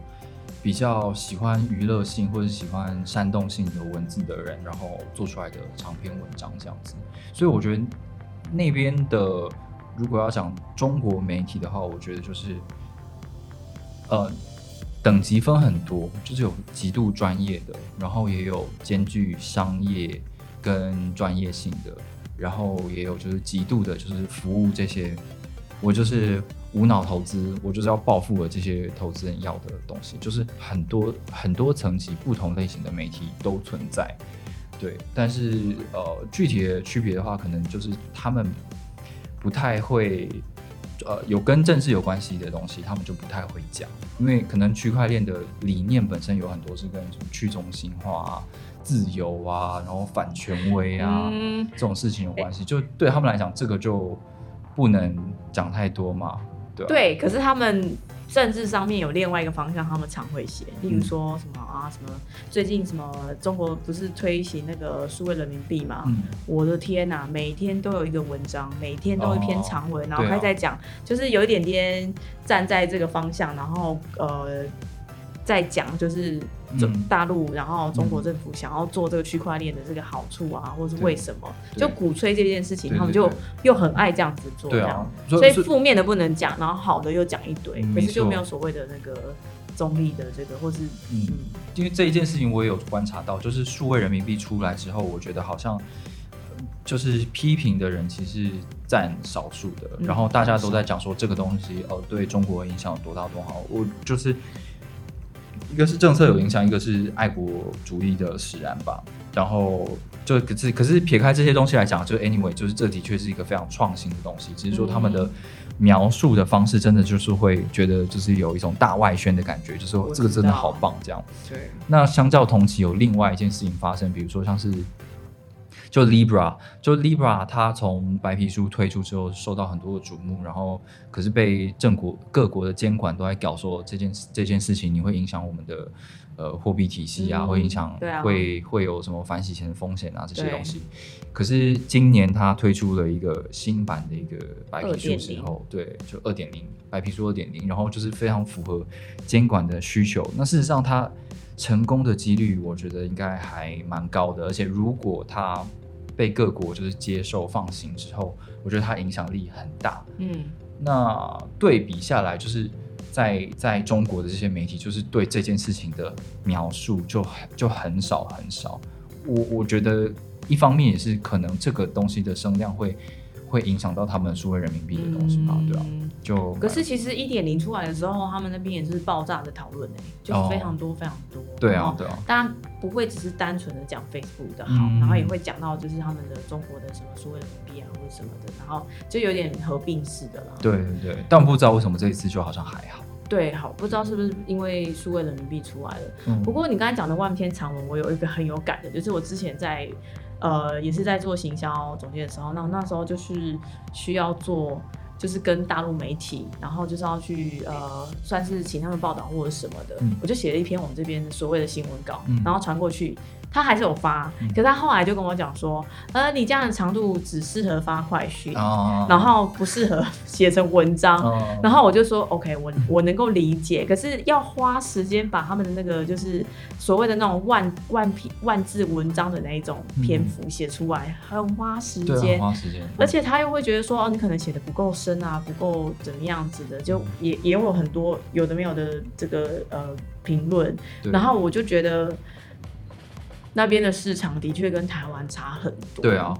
Speaker 2: 比较喜欢娱乐性或者喜欢煽动性的文字的人，然后做出来的长篇文章这样子，所以我觉得那边的如果要讲中国媒体的话，我觉得就是呃等级分很多，就是有极度专业的，然后也有兼具商业跟专业性的，然后也有就是极度的就是服务这些，我就是。无脑投资，我就是要暴富的这些投资人要的东西，就是很多很多层级、不同类型的媒体都存在，对。但是呃，具体的区别的话，可能就是他们不太会，呃有跟政治有关系的东西，他们就不太会讲，因为可能区块链的理念本身有很多是跟什么去中心化、啊、自由啊，然后反权威啊、
Speaker 1: 嗯
Speaker 2: 这种事情有关系，就对他们来讲，这个就不能讲太多嘛，对
Speaker 1: 可是他们政治上面有另外一个方向，他们常会写，例
Speaker 2: 嗯。
Speaker 1: 如说什么啊，什么最近什么中国不是推行那个数位人民币嘛？
Speaker 2: 嗯，
Speaker 1: 我的天呐、每天都有一个文章，每天都有一篇长文，然后
Speaker 2: 对啊。
Speaker 1: 他在讲，就是有一点点站在这个方向，然后呃，在讲就是中
Speaker 2: 嗯
Speaker 1: 大陆，然后中国政府想要做这个区块链的这个好处啊，或是为什么，就鼓吹这件事情，他们就又很爱这样子做，
Speaker 2: 对
Speaker 1: 样，
Speaker 2: 所以
Speaker 1: 负面的不能讲，然后好的又讲一堆，
Speaker 2: 嗯
Speaker 1: 可是就
Speaker 2: 没
Speaker 1: 有所谓的那个中立的这个，或是
Speaker 2: 嗯
Speaker 1: 嗯，
Speaker 2: 因为这一件事情我也有观察到，就是数位人民币出来之后，我觉得好像呃就是批评的人其实占少数的，
Speaker 1: 嗯
Speaker 2: 然后大家都在讲说这个东西哦对中国影响有多大多好，我就是一个是政策有影响，一个是爱国主义的使然吧，然后。就可是可是撇开这些东西来讲，就 anyway，就是这的确是一个非常创新的东西，只是说他们的
Speaker 1: 嗯
Speaker 2: 描述的方式真的就是会觉得就是有一种大外宣的感觉，就是说这个真的好棒这样。
Speaker 1: 对，
Speaker 2: 那相较同期有另外一件事情发生，比如说像是就 Libra，就 Libra 它从白皮书推出之后受到很多的瞩目，然后可是被政国各国的监管都在搞说这件这件事情你会影响我们的呃货币体系啊，
Speaker 1: 嗯
Speaker 2: 会影响会会有什么反洗钱的风险啊这些东西。可是今年它推出了一个新版的一个白皮书之
Speaker 1: 2.0
Speaker 2: 后，对，就二点零白皮书二点零，然后就是非常符合监管的需求。那事实上它成功的几率，我觉得应该还蛮高的。而且如果它被各国就是接受放行之后，我觉得它影响力很大。
Speaker 1: 嗯，
Speaker 2: 那对比下来，就是在在中国的这些媒体，就是对这件事情的描述就很就很少很少。我我觉得一方面也是可能这个东西的声量会会影响到他们数位人民币的东西嘛，对啊，
Speaker 1: 嗯
Speaker 2: 就
Speaker 1: 可是其实一点零出来的时候，他们那边也是爆炸的讨论哎，就是非常多非常多。
Speaker 2: 对啊对啊，
Speaker 1: 当然不会只是单纯的讲 Facebook 的好，
Speaker 2: 嗯
Speaker 1: 然后也会讲到就是他们的中国的什么数位人民币啊或者什么的，然后就有点合并式的啦。
Speaker 2: 对对对，但不知道为什么这一次就好像还好。
Speaker 1: 对，好，不知道是不是因为数位人民币出来了。
Speaker 2: 嗯
Speaker 1: 不过你刚才讲的万篇长文，我有一个很有感的，就是我之前在呃也是在做行销总监的时候，那那时候就是需要做。就是跟大陆媒体，然后就是要去呃，算是请他们报道或者什么的，
Speaker 2: 嗯
Speaker 1: 我就写了一篇我们这边所谓的新闻稿，
Speaker 2: 嗯
Speaker 1: 然后传过去，他还是有发，
Speaker 2: 嗯。
Speaker 1: 可是他后来就跟我讲说，呃，你这样的长度只适合发快讯，
Speaker 2: 哦
Speaker 1: 然后不适合写成文章，
Speaker 2: 嗯
Speaker 1: 然后我就说 OK，我我能够理解，可是要花时间把他们的那个就是所谓的那种万万篇万字文章的那一种篇幅写出来，很花时间。
Speaker 2: 花时间，
Speaker 1: 而且他又会觉得说，哦，你可能写的不够深啊，不够怎么样子的，就也也有很多有的没有的这个呃评论，然后我就觉得那边的市场的确跟台湾差很多。
Speaker 2: 对啊，，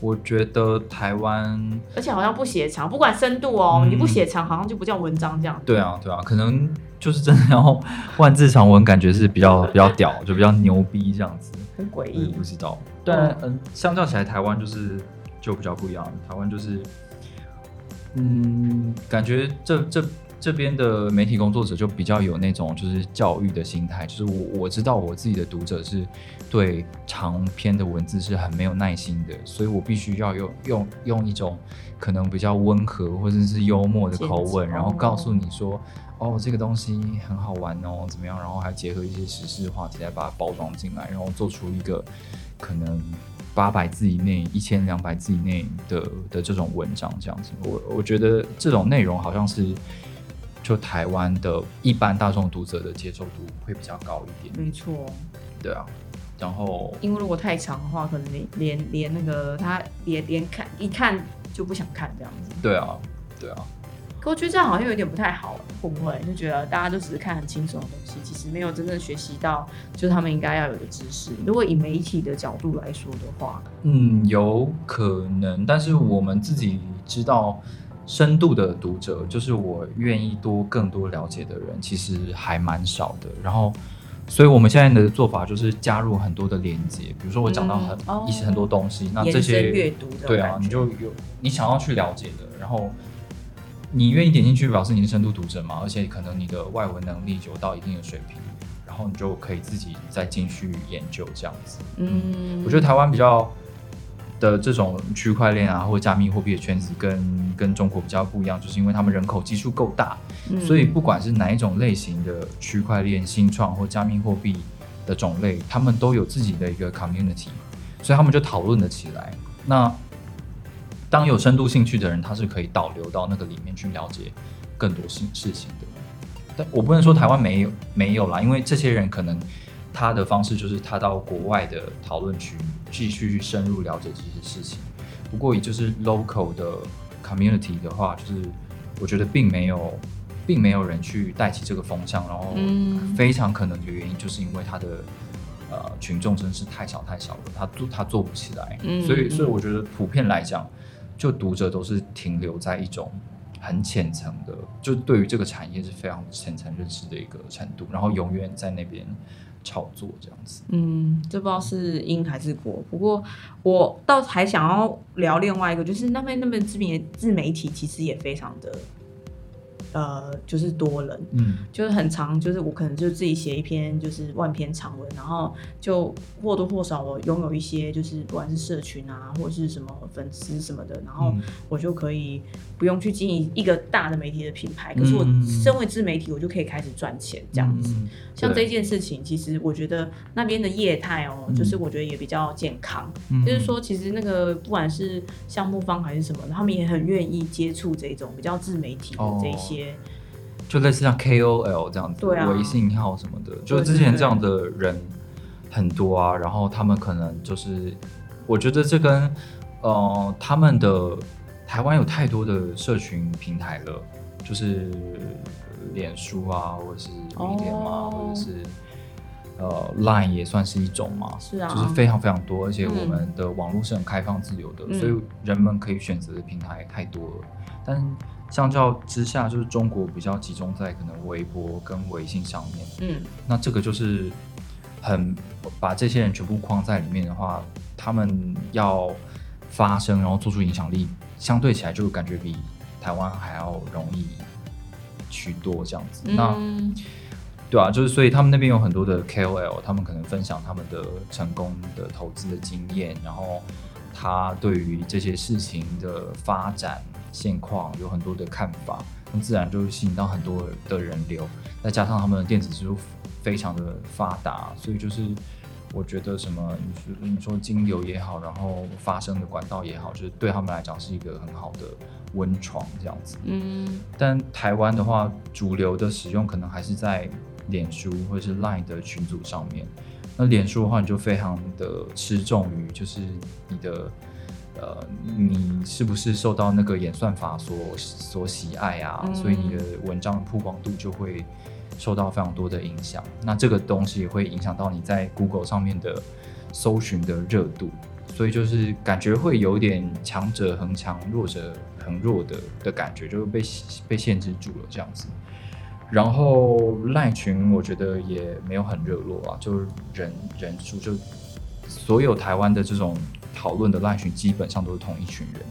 Speaker 2: 我觉得台湾
Speaker 1: 而且好像不写长，不管深度哦，
Speaker 2: 嗯
Speaker 1: 你不写长好像就不叫文章这样。
Speaker 2: 对啊，对啊，可能就是真的要万字长文，感觉是比较 *laughs* 比较屌，就比较牛逼这样子。
Speaker 1: 很诡异
Speaker 2: 不。知道，但嗯，相较起来，台湾就是就比较不一样。台湾就是，嗯，感觉这这这边的媒体工作者就比较有那种就是教育的心态，就是我我知道我自己的读者是对长篇的文字是很没有耐心的，所以我必须要用用用一种可能比较温和或者是幽默的口吻，然后告诉你说。哦，这个东西很好玩哦，怎么样？然后还结合一些时事话题来把它包装进来，然后做出一个可能八百字以内、一千两百字以内的的这种文章，这样子。我我觉得这种内容好像是就台湾的一般大众读者的接受度会比较高一点，
Speaker 1: 没错，
Speaker 2: 对啊。然后
Speaker 1: 因为如果太长的话，可能连连连那个他连连看一看就不想看这样子。
Speaker 2: 对啊，对啊，
Speaker 1: 可我觉得这样好像有点不太好，会不会就觉得大家都只是看很轻松的东西，其实没有真正学习到就是他们应该要有的知识。如果以媒体的角度来说的话，
Speaker 2: 嗯，有可能，但是我们自己知道。深度的读者，就是我愿意多更多了解的人，其实还蛮少的。然后，所以我们现在的做法就是加入很多的连接，比如说我讲到很、
Speaker 1: 嗯哦
Speaker 2: 一些很多东西，那这些
Speaker 1: 阅读的
Speaker 2: 对啊，你就有你想要去了解的，然后你愿意点进去，表示你是深度读者嘛，而且可能你的外文能力有到一定的水平，然后你就可以自己再进去研究这样子。嗯，我觉得台湾比较的这种区块链啊，或加密货币的圈子，跟跟中国比较不一样，就是因为他们人口基数够大，所以不管是哪一种类型的区块链新创或加密货币的种类，他们都有自己的一个 community，所以他们就讨论了起来。那当有深度兴趣的人，他是可以导流到那个里面去了解更多事事情的。但我不能说台湾没有没有啦，因为这些人可能他的方式就是他到国外的讨论区继续去深入了解这些事情。不过也就是 local 的 community 的话，就是我觉得并没有并没有人去带起这个风向，然后非常可能的原因就是因为他的。呃，群众真是太小太小了，他做他做不起来，所以所以我觉得普遍来讲，就读者都是停留在一种很浅层的，就对于这个产业是非常浅层认识的一个程度，然后永远在那边炒作这样子。
Speaker 1: 嗯，这不知道是因还是果，不过我倒还想要聊另外一个，就是那边那边知名自媒体其实也非常的。呃，就是多人，嗯，就是很长，就是我可能就自己写一篇就是万篇长文，然后就或多或少我拥有一些就是不管是社群啊，或者是什么粉丝什么的，然后我就可以不用去经营一个大的媒体的品牌，可是我身为自媒体，我就可以开始赚钱这样子。像这件事情，其实我觉得那边的业态哦，就是我觉得也比较健康，就是说其实那个不管是项目方还是什么，他们也很愿意接触这种比较自媒体的这些。
Speaker 2: 就类似像 KOL 这样子，微信号什么的，就之前这样的人很多啊。然后他们可能就是，我觉得这跟呃他们的台湾有太多的社群平台了，就是脸书啊，或者是微店嘛，或者是呃 Line 也算是一种嘛，
Speaker 1: 是啊，
Speaker 2: 就是非常非常多，而且我们的网络是很开放自由的，所以人们可以选择的平台太多了，但。相较之下，就是中国比较集中在可能微博跟微信上面。嗯，那这个就是很把这些人全部框在里面的话，他们要发声，然后做出影响力，相对起来就感觉比台湾还要容易许多这样子。那对啊，就是所以他们那边有很多的 KOL，他们可能分享他们的成功的投资的经验，然后他对于这些事情的发展。现况有很多的看法，那自然就会吸引到很多的人流，再加上他们的电子支付非常的发达，所以就是我觉得什么你说你说金流也好，然后发生的管道也好，就是对他们来讲是一个很好的温床这样子。嗯，但台湾的话，主流的使用可能还是在脸书或者是 Line 的群组上面。那脸书的话，你就非常的吃重于就是你的。呃，你是不是受到那个演算法所所喜爱啊？所以你的文章曝光度就会受到非常多的影响。那这个东西也会影响到你在 Google 上面的搜寻的热度。所以就是感觉会有点强者恒强，弱者恒弱的的感觉，就是被被限制住了这样子。然后赖群我觉得也没有很热络啊，就人人数就所有台湾的这种。讨论的赖群基本上都是同一群人，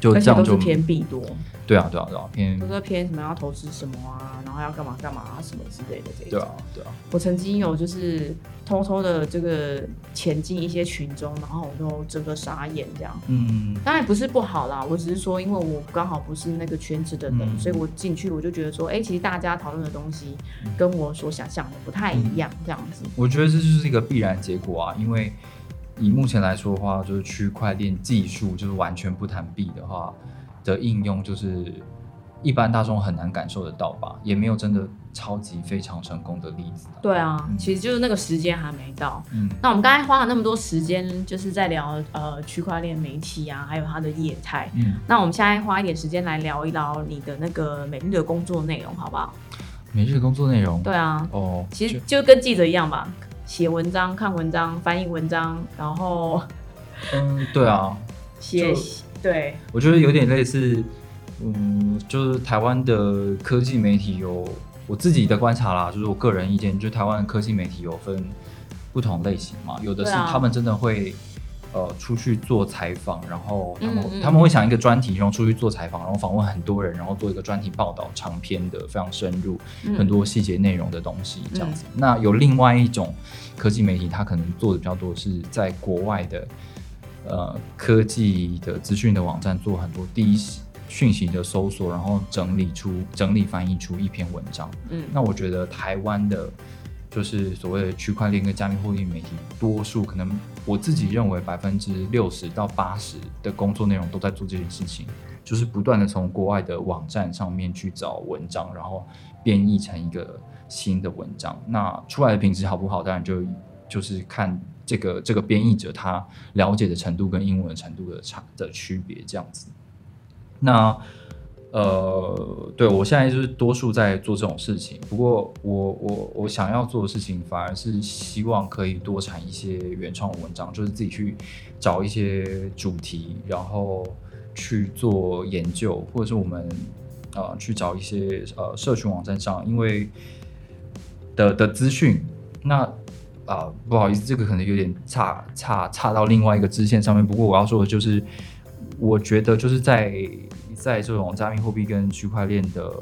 Speaker 1: 就这样就偏币多。
Speaker 2: 对啊，对啊，对啊，偏
Speaker 1: 都是偏什么要投资什么啊，然后要干嘛干嘛啊什么之类的这
Speaker 2: 种。对啊，对啊。
Speaker 1: 我曾经有就是偷偷的这个潜进一些群中，然后我就整个傻眼这样。嗯。当然不是不好啦，我只是说，因为我刚好不是那个圈子的人，所以我进去我就觉得说，哎，其实大家讨论的东西跟我所想象的不太一样，这样子。
Speaker 2: 我觉得这就是一个必然结果啊，因为。以目前来说的话，就是区块链技术，就是完全不谈币的话的应用，就是一般大众很难感受得到吧？也没有真的超级非常成功的例子。
Speaker 1: 对啊，其实就是那个时间还没到。嗯，那我们刚才花了那么多时间，就是在聊呃区块链媒体啊，还有它的业态。嗯，那我们现在花一点时间来聊一聊你的那个每日的工作内容，好不好？
Speaker 2: 每日工作内容？
Speaker 1: 对啊。哦，其实就跟记者一样吧。写文章、看文章、翻译文章，然后，
Speaker 2: 嗯，对啊，
Speaker 1: 写对，
Speaker 2: 我觉得有点类似，嗯，就是台湾的科技媒体有我自己的观察啦，就是我个人意见，就台湾科技媒体有分不同类型嘛，有的是他们真的会呃出去做采访，然后他们
Speaker 1: 嗯嗯
Speaker 2: 他们会想一个专题，然后出去做采访，然后访问很多人，然后做一个专题报道，长篇的非常深入，
Speaker 1: 嗯
Speaker 2: 很多细节内容的东西这样子。那有另外一种科技媒体，它可能做的比较多是在国外的呃科技的资讯的网站做很多第一讯息的搜索，然后整理出整理翻译出一篇文章。
Speaker 1: 嗯
Speaker 2: 那我觉得台湾的，就是所谓的区块链跟加密货币媒体，多数可能我自己认为百分之六十到八十的工作内容都在做这件事情，就是不断的从国外的网站上面去找文章，然后编译成一个新的文章。那出来的品质好不好，当然就就是看这个这个编译者他了解的程度跟英文程度的差的区别这样子。那呃，对我现在就是多数在做这种事情，不过我我我想要做的事情反而是希望可以多产一些原创文章，就是自己去找一些主题，然后去做研究，或者是我们呃去找一些呃社群网站上，因为的的资讯，那啊、不好意思，这个可能有点差差差到另外一个支线上面，不过我要说的就是，我觉得就是在在这种加密货币跟区块链的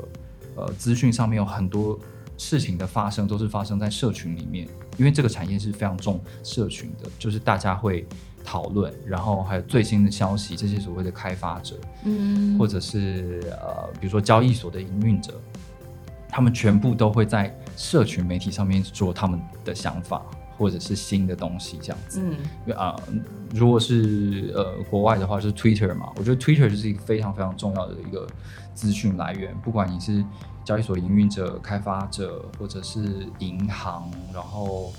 Speaker 2: 呃资讯上面有很多事情的发生，都是发生在社群里面，因为这个产业是非常重社群的，就是大家会讨论，然后还有最新的消息，这些所谓的开发者，
Speaker 1: 嗯
Speaker 2: 或者是呃，比如说交易所的营运者，他们全部都会在社群媒体上面说他们的想法，或者是新的东西这样子。
Speaker 1: 嗯
Speaker 2: 啊、如果是呃国外的话，是 Twitter 嘛，我觉得 Twitter 就是一个非常非常重要的一个资讯来源，不管你是交易所营运者、开发者，或者是银行，然后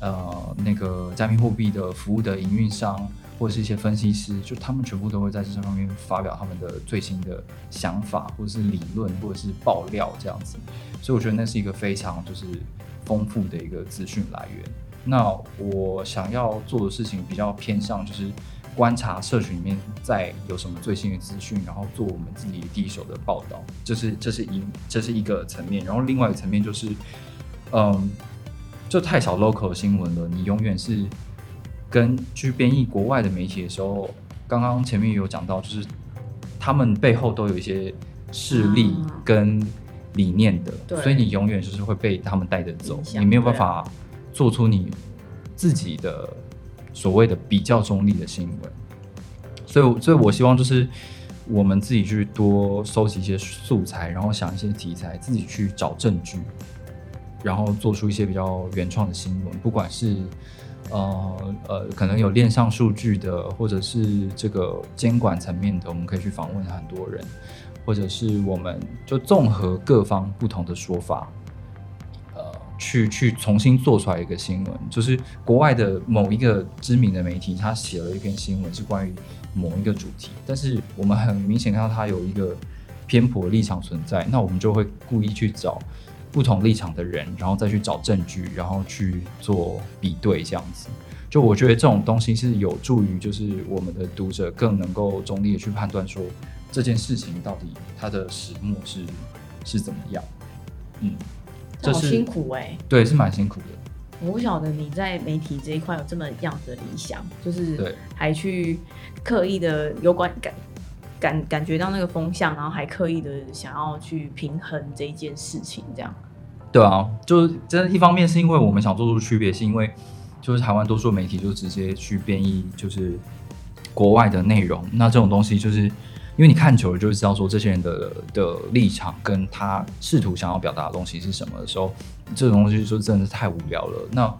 Speaker 2: 呃那个加密货币的服务的营运商，或者是一些分析师，就他们全部都会在这上面发表他们的最新的想法，或者是理论，或者是爆料这样子，所以我觉得那是一个非常就是丰富的一个资讯来源。那我想要做的事情比较偏向就是观察社群里面在有什么最新的资讯，然后做我们自己第一手的报道，这是这是一这是一个层面，然后另外一个层面就是，嗯，就太少 local 新闻了，你永远是跟去编译国外的媒体的时候，刚刚前面也有讲到，就是他们背后都有一些势力
Speaker 1: 啊。
Speaker 2: 跟理念的，
Speaker 1: 对。
Speaker 2: 所以你永远就是会被他们带着走你没有办法做出你自己的所谓的比较中立的新闻。所以，所以我希望就是我们自己去多收集一些素材，然后想一些题材，自己去找证据，然后做出一些比较原创的新闻，不管是呃呃，可能有链上数据的，或者是这个监管层面的，我们可以去访问很多人，或者是我们就综合各方不同的说法，去去重新做出来一个新闻，就是国外的某一个知名的媒体，他写了一篇新闻是关于某一个主题，但是我们很明显看到他有一个偏颇立场存在，那我们就会故意去找不同立场的人，然后再去找证据，然后去做比对，这样子。就我觉得这种东西是有助于，就是我们的读者更能够中立的去判断说这件事情到底它的始末是是怎么样。嗯，
Speaker 1: 好辛苦哎、
Speaker 2: 对，是蛮辛苦的。
Speaker 1: 我不晓得你在媒体这一块有这么样子的理想，就是
Speaker 2: 对
Speaker 1: 还去刻意的有关感感感觉到那个风向，然后还刻意的想要去平衡这一件事情，这样。
Speaker 2: 对啊，就是真的，一方面是因为我们想做出区别，是因为就是台湾多数媒体就直接去编译就是国外的内容，那这种东西就是因为你看久了就会知道说这些人的的立场跟他试图想要表达的东西是什么的时候，这种东西就真的是太无聊了。那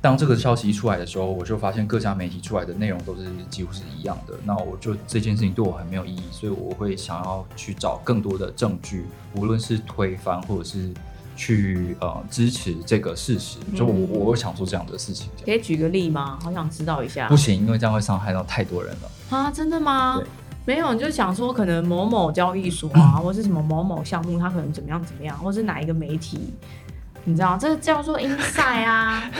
Speaker 2: 当这个消息一出来的时候，我就发现各家媒体出来的内容都是几乎是一样的。那我就这件事情对我很没有意义，所以我会想要去找更多的证据，无论是推翻或者是去呃支持这个事实。就我
Speaker 1: 嗯
Speaker 2: 我会想做这样的事情，
Speaker 1: 可以举个例吗？好想知道一下
Speaker 2: 不。行，因为这样会伤害到太多人了。
Speaker 1: 啊，真的吗
Speaker 2: 对？
Speaker 1: 没有，你就想说可能某某交易所啊，或是什么某某项目，它可能怎么样怎么样，或是哪一个媒体，你知道，这叫做 inside 啊。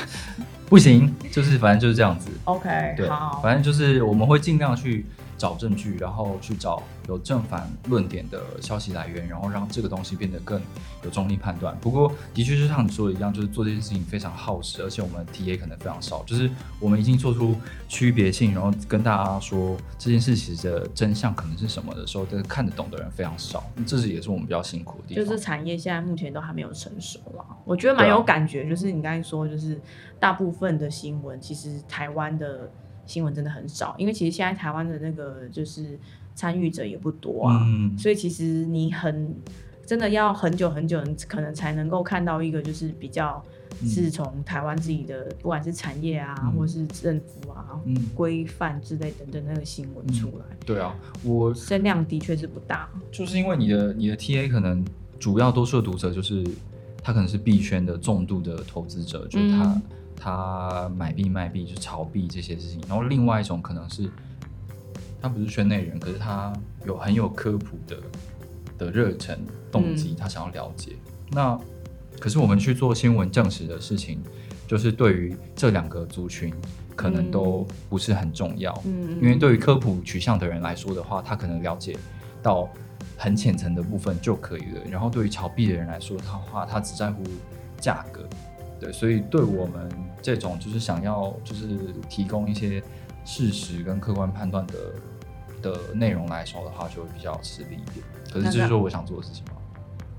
Speaker 2: 不行，就是反正就是这样子。*laughs*
Speaker 1: OK，
Speaker 2: 对
Speaker 1: 好，，
Speaker 2: 反正就是我们会尽量去找证据，然后去找有正反论点的消息来源，然后让这个东西变得更有中立判断。不过，的确是像你说的一样，就是做这件事情非常耗时，而且我们 TA 可能非常少。就是我们已经做出区别性，然后跟大家说这件事情的真相可能是什么的时候，但是看得懂的人非常少。这是也是我们比较辛苦的地
Speaker 1: 方。就是产业现在目前都还没有成熟啦，我觉得蛮有感觉。就是你刚才说，就是大部分的新闻，其实台湾的。新闻真的很少，因为其实现在台湾的那个就是参与者也不多啊，所以其实你很真的要很久很久，可能才能够看到一个就是比较是从台湾自己的不管是产业啊，或是政府啊规范之类等等那个新闻出来。
Speaker 2: 对啊，我
Speaker 1: 声量的确是不大，
Speaker 2: 就是因为你的你的 TA 可能主要多数的读者就是他可能是币圈的重度的投资者，就是他。他买币卖币就炒币这些事情，然后另外一种可能是，他不是圈内人，可是他有很有科普的的热忱动机，他想要了解。那可是我们去做新闻证实的事情，就是对于这两个族群可能都不是很重要。嗯，因为对于科普取向的人来说的话，他可能了解到很浅层的部分就可以了。然后对于炒币的人来说的话，他只在乎价格。对，所以对我们这种就是想要就是提供一些事实跟客观判断的的内容来说的话，就会比较吃力一点。可是这是说我想做的事情吗？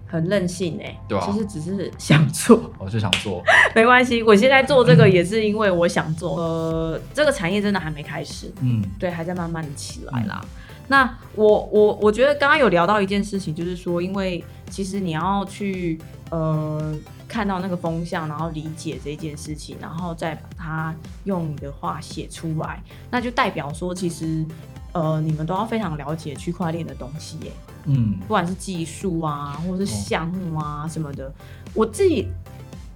Speaker 1: 很任性哎，
Speaker 2: 对啊，
Speaker 1: 其实只是想做，
Speaker 2: 我 *laughs* 就想做，*laughs*
Speaker 1: 没关系。我现在做这个也是因为我想做。呃，这个产业真的还没开始，嗯，对，还在慢慢的起来啦。那我我我觉得刚刚有聊到一件事情，就是说，因为其实你要去呃。看到那个风向，然后理解这件事情，然后再把它用你的话写出来，那就代表说，其实呃，你们都要非常了解区块链的东西耶。嗯，不管是技术啊，或者是项目啊什么的，我自己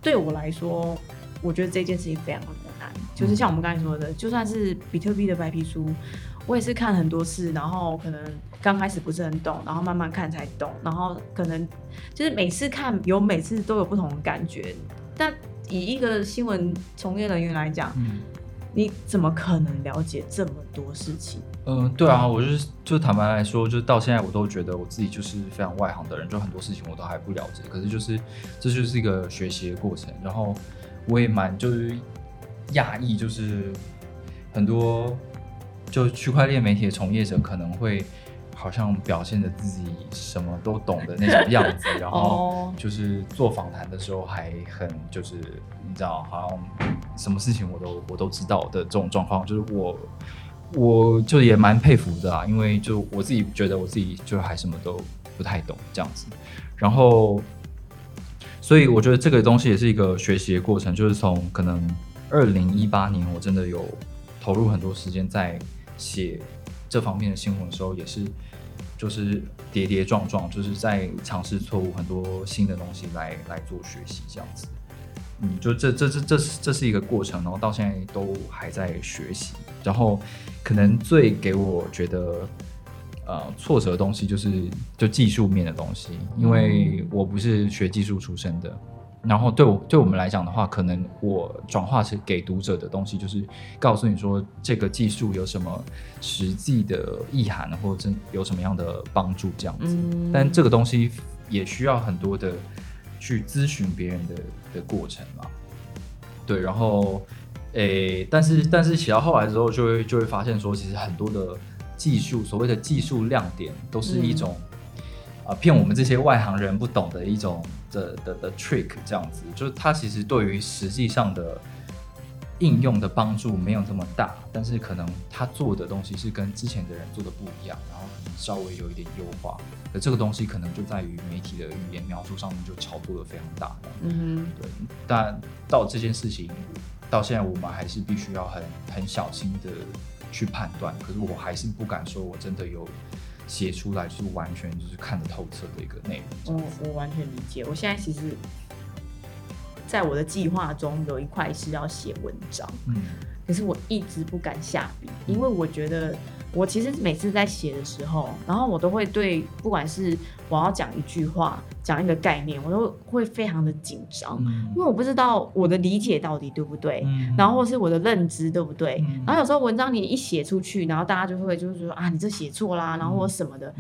Speaker 1: 对我来说，我觉得这件事情非常的难。就是像我们刚才说的，就算是比特币的白皮书。我也是看很多次，然后可能刚开始不是很懂，然后慢慢看才懂，然后可能就是每次看有每次都有不同的感觉。但以一个新闻从业人员来讲，你怎么可能了解这么多事情？
Speaker 2: 嗯，对啊，我就是就坦白来说，就到现在我都觉得我自己就是非常外行的人，就很多事情我都还不了解。可是就是这就是一个学习的过程，然后我也蛮就是讶异，就是很多。就区块链媒体的从业者可能会好像表现的自己什么都懂的那种样子，*laughs* 然后就是做访谈的时候还很就是你知道好像什么事情我都我都知道的这种状况，就是我我就也蛮佩服的啊，因为就我自己觉得我自己就还什么都不太懂这样子，然后所以我觉得这个东西也是一个学习的过程，就是从可能二零一八年我真的有投入很多时间在。写这方面的新闻的时候，也是就是跌跌撞撞，就是在尝试错误很多新的东西来来做学习这样子。嗯，就这这这这是这是一个过程，然后到现在都还在学习。然后可能最给我觉得呃挫折的东西，就是就技术面的东西，因为我不是学技术出身的。然后对我对我们来讲的话，可能我转化成给读者的东西，就是告诉你说这个技术有什么实际的意涵，或者有什么样的帮助这样子。但这个东西也需要很多的去咨询别人的的过程嘛。对，然后诶，但是但是写到后来之后，就会就会发现说，其实很多的技术，所谓的技术亮点，都是一种。啊，骗我们这些外行人不懂的一种的的的 trick，这样子，就是它其实对于实际上的应用的帮助没有这么大，但是可能他做的东西是跟之前的人做的不一样，然后可能稍微有一点优化，可这个东西可能就在于媒体的语言描述上面就炒作的非常大。嗯，对。但到这件事情到现在，我们还是必须要很很小心的去判断，可是我还是不敢说我真的有。写出来是完全就是看得透彻的一个内容。
Speaker 1: 嗯，我完全理解。我现在其实，在我的计划中有一块是要写文章，嗯，可是我一直不敢下笔，因为我觉得我其实每次在写的时候，然后我都会对，不管是我要讲一句话、讲一个概念，我都会非常的紧张，因为我不知道我的理解到底对不对，然后或是我的认知对不对。然后有时候文章你一写出去，然后大家就会就是说啊，你这写错啦，然后或什么的，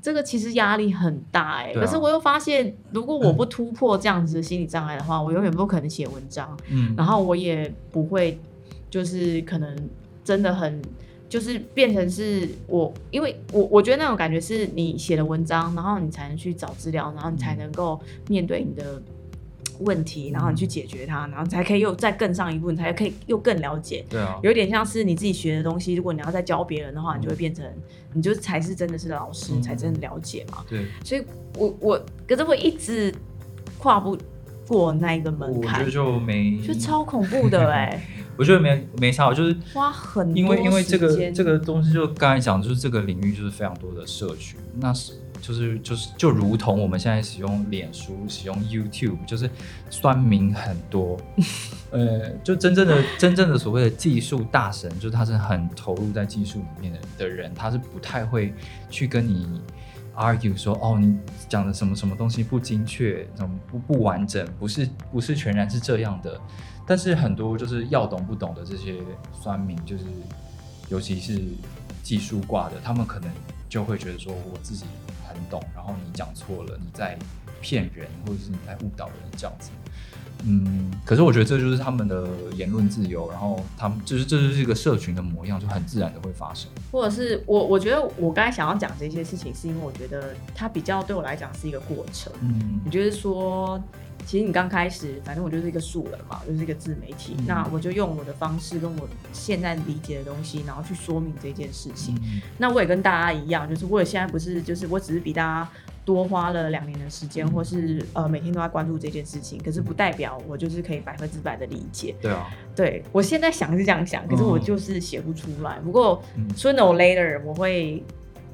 Speaker 1: 这个其实压力很大哎。可是我又发现，如果我不突破这样子的心理障碍的话，我永远不可能写文章。嗯，然后我也不会，就是可能真的很。就是变成是我，因为我我觉得那种感觉是你写了文章，然后你才能去找资料，然后你才能够面对你的问题，然后你去解决它，然后才可以又再更上一步，你才可以又更了解。
Speaker 2: 对啊，
Speaker 1: 有点像是你自己学的东西，如果你要再教别人的话，你就会变成，你就才是真的是老师，才真的了解嘛。
Speaker 2: 对，
Speaker 1: 所以我我可是我一直跨不过那一个门槛，
Speaker 2: 我觉得就没，
Speaker 1: 就超恐怖的哎。*laughs*
Speaker 2: 我觉得没没差，就是
Speaker 1: 花很
Speaker 2: 因为因为这个这个东西，就刚才讲，就是这个领域就是非常多的社群，那是就是就是就如同我们现在使用脸书、使用 YouTube，就是酸民很多，呃，就真正的真正的所谓的技术大神，就是他是很投入在技术里面的的人，他是不太会去跟你 argue 说哦，你讲的什么什么东西不精确，怎么不不完整，不是不是全然是这样的。但是很多就是要懂不懂的这些酸民，就是尤其是技术挂的，他们可能就会觉得说我自己很懂，然后你讲错了，你在骗人，或者是你在误导人这样子。嗯，可是我觉得这就是他们的言论自由，然后他们就是这就是一个社群的模样，就很自然的会发生。
Speaker 1: 或者是我我觉得我刚才想要讲这些事情，是因为我觉得它比较对我来讲是一个过程。嗯，你就是说？其实你刚开始，反正我就是一个素人嘛，就是一个自媒体。那我就用我的方式，跟我现在理解的东西，然后去说明这件事情。那我也跟大家一样，就是我也现在不是，就是我只是比大家多花了两年的时间，或是呃每天都在关注这件事情。可是不代表我就是可以百分之百的理解。
Speaker 2: 对啊，
Speaker 1: 对我现在想是这样想，可是我就是写不出来。不过 sooner or later 我会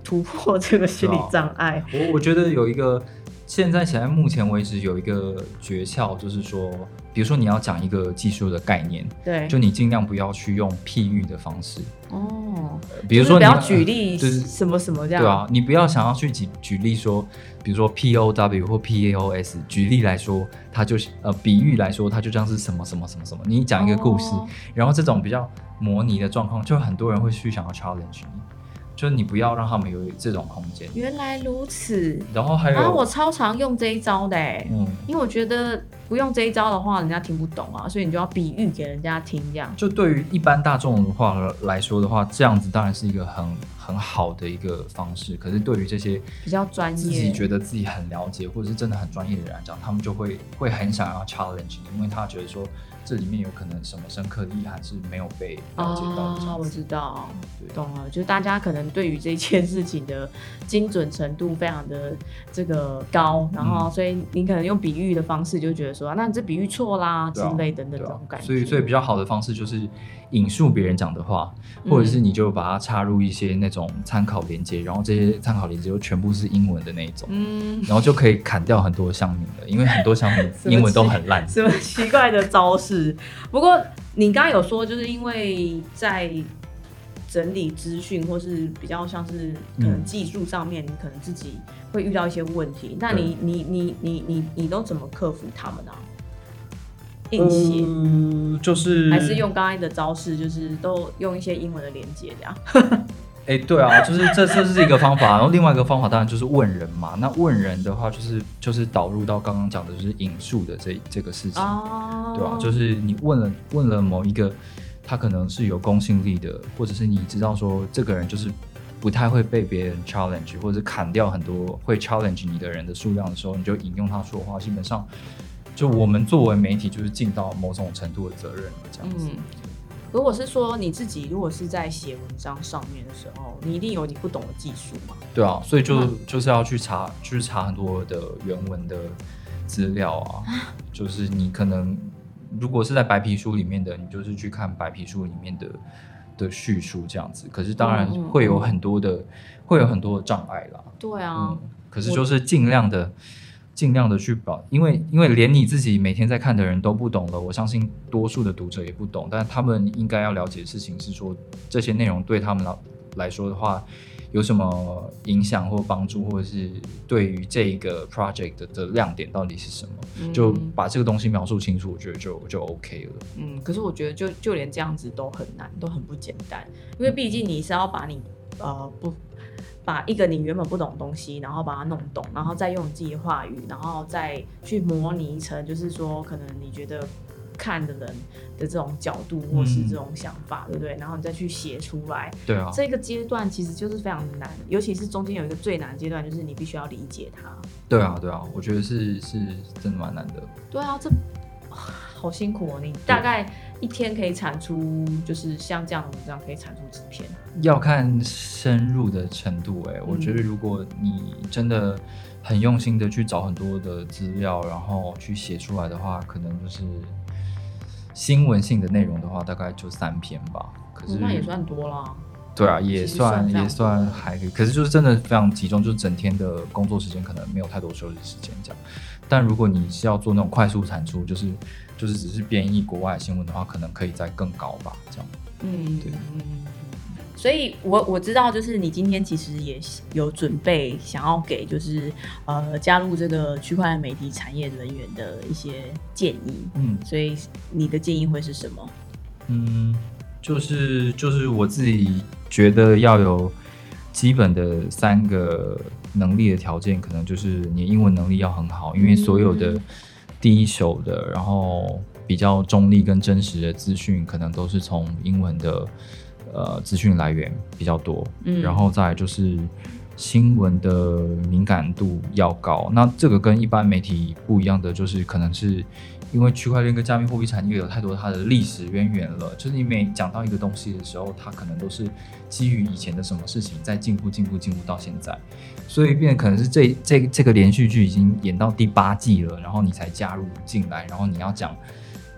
Speaker 1: 突破这个心理障碍。
Speaker 2: 我我觉得有一个。现在现在目前为止有一个诀窍，就是说，比如说你要讲一个技术的概念，
Speaker 1: 对，
Speaker 2: 就你尽量不要去用譬喻的方式。
Speaker 1: 哦，
Speaker 2: 比如说
Speaker 1: 你要举例，就是什么什么这样。
Speaker 2: 对啊，你不要想要去举举例说，比如说 P O W 或 P A O S，举例来说，它就是呃，比喻来说，它就像是什么什么什么什么。你讲一个故事，然后这种比较模拟的状况，就很多人会去想要 challenge 你。就是你不要让他们有这种空间。
Speaker 1: 原来如此。
Speaker 2: 然后还有，
Speaker 1: 啊，我超常用这一招的，嗯，因为我觉得不用这一招的话，人家听不懂啊，所以你就要比喻给人家听，这样。
Speaker 2: 就对于一般大众的话来说的话，这样子当然是一个很很好的一个方式。可是对于这些
Speaker 1: 比较专业、
Speaker 2: 自己觉得自己很了解或者是真的很专业的人来讲，他们就会会很想要 challenge 你，因为他觉得说。这里面有可能什么深刻的意涵是没有被了解到的。
Speaker 1: 我知道，懂了。就大家可能对于这件事情的精准程度非常的这个高，然后所以你可能用比喻的方式就觉得说，那你这比喻错啦之类等等这种感觉。
Speaker 2: 所以，所以比较好的方式就是引述别人讲的话，或者是你就把它插入一些那种参考连接，然后这些参考连接就全部是英文的那种，嗯，然后就可以砍掉很多项目了，因为很多项目英文都很烂。
Speaker 1: 什么奇怪的招式？不过你刚刚有说，就是因为在整理资讯，或是比较像是可能技术上面，你可能自己会遇到一些问题。那你你你你你你都怎么克服他们呢？硬写，
Speaker 2: 就是
Speaker 1: 还是用刚才的招式，就是都用一些英文的连接这样。*laughs*
Speaker 2: 哎，对啊，就是这这是一个方法，然后另外一个方法当然就是问人嘛。那问人的话，就是就是导入到刚刚讲的就是引述的这这个事情，对吧？就是你问了问了某一个，他可能是有公信力的，或者是你知道说这个人就是不太会被别人 challenge，或者是砍掉很多会 challenge 你的人的数量的时候，你就引用他说话，基本上就我们作为媒体就是尽到某种程度的责任这样子。
Speaker 1: 如果是说你自己，如果是在写文章上面的时候，你一定有你不懂的技术嘛？
Speaker 2: 对啊，所以就就是要去查，去查很多的原文的资料啊。就是你可能如果是在白皮书里面的，你就是去看白皮书里面的的叙述这样子。可是当然会有很多的，会有很多的障碍啦。
Speaker 1: 对啊，
Speaker 2: 可是就是尽量的。尽量的去保，因为因为连你自己每天在看的人都不懂了，我相信多数的读者也不懂。但他们应该要了解的事情是说，这些内容对他们来来说的话，有什么影响或帮助，或者是对于这个 project 的亮点到底是什么？就把这个东西描述清楚，我觉得就就 OK 了。
Speaker 1: 嗯，可是我觉得就就连这样子都很难，都很不简单，因为毕竟你是要把你呃不。把一个你原本不懂的东西，然后把它弄懂，然后再用你自己的话语，然后再去模拟成，就是说可能你觉得看的人的这种角度或是这种想法，对不对？然后你再去写出来。
Speaker 2: 对啊。
Speaker 1: 这个阶段其实就是非常难，尤其是中间有一个最难的阶段，就是你必须要理解它。
Speaker 2: 对啊，对啊，我觉得是是真的蛮难的。
Speaker 1: 对啊，这好辛苦哦，你大概。一天可以产出，就是像这样的文章可以产出几篇？
Speaker 2: 要看深入的程度。哎，我觉得如果你真的很用心的去找很多的资料，然后去写出来的话，可能就是新闻性的内容的话，大概就三篇吧。可是
Speaker 1: 那也算多了。
Speaker 2: 对啊，也算也算还可以。可是就是真的非常集中，就是整天的工作时间可能没有太多休息时间这样。但如果你是要做那种快速产出，就是。就是只是编译国外新闻的话，可能可以再更高吧，这样。嗯，对。
Speaker 1: 所以，我我知道，就是你今天其实也有准备，想要给就是呃加入这个区块链媒体产业人员的一些建议。嗯，所以你的建议会是什么？
Speaker 2: 嗯，就是就是我自己觉得要有基本的三个能力的条件，可能就是你英文能力要很好，因为所有的。第一手的，然后比较中立跟真实的资讯，可能都是从英文的呃资讯来源比较多。嗯，然后再就是新闻的敏感度要高。那这个跟一般媒体不一样的，就是可能是。因为区块链跟加密货币产业有太多它的历史渊源了，就是你每讲到一个东西的时候，它可能都是基于以前的什么事情在进步、进步、进步到现在，所以变可能是这这这个连续剧已经演到第八季了，然后你才加入进来，然后你要讲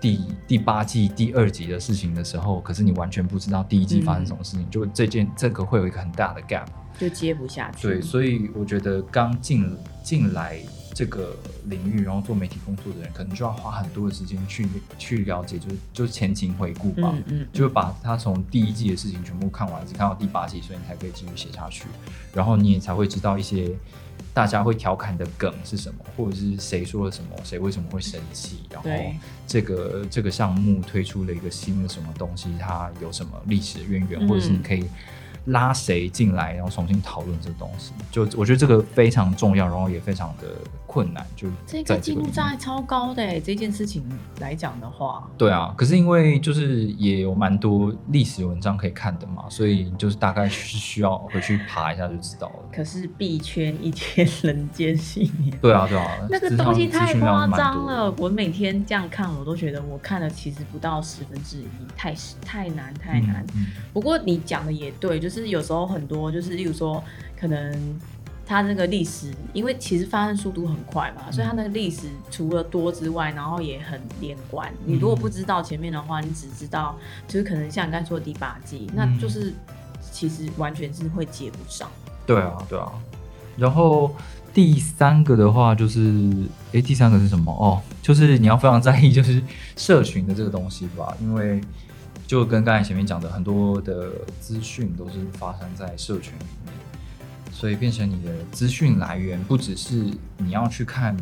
Speaker 2: 第第八季第二集的事情的时候，可是你完全不知道第一季发生什么事情，就这件这个会有一个很大的 gap，
Speaker 1: 就接不下去。
Speaker 2: 对，所以我觉得刚进进来。这个领域，然后做媒体工作的人，可能就要花很多的时间去去了解，就是就是前情回顾吧，嗯嗯，就是把他从第一季的事情全部看完，只看到第八季，所以你才可以继续写下去，然后你也才会知道一些大家会调侃的梗是什么，或者是谁说了什么，谁为什么会生气，然后这个这个项目推出了一个新的什么东西，它有什么历史渊源，或者是你可以。拉谁进来，然后重新讨论这个东西，就我觉得这个非常重要，然后也非常的困难。就
Speaker 1: 这个记录障碍超高的这件事情来讲的话，
Speaker 2: 对啊。可是因为就是也有蛮多历史文章可以看的嘛，所以就是大概是需要回去爬一下就知道了。
Speaker 1: 可是币圈一天人间信念，*laughs*
Speaker 2: 对啊对啊，
Speaker 1: 那个东西太夸张了。我每天这样看，我都觉得我看了其实不到十分之一，太太难太难。不过你讲的也对，就。是有时候很多，就是例如说，可能它那个历史，因为其实发生速度很快嘛，所以它那个历史除了多之外，然后也很连贯。你如果不知道前面的话，你只知道就是可能像你刚才说的第八季，那就是其实完全是会接不上。
Speaker 2: 对啊，对啊。然后第三个的话就是，哎，第三个是什么？哦，就是你要非常在意就是社群的这个东西吧，因为。就跟刚才前面讲的，很多的资讯都是发生在社群里面，所以变成你的资讯来源不只是你要去看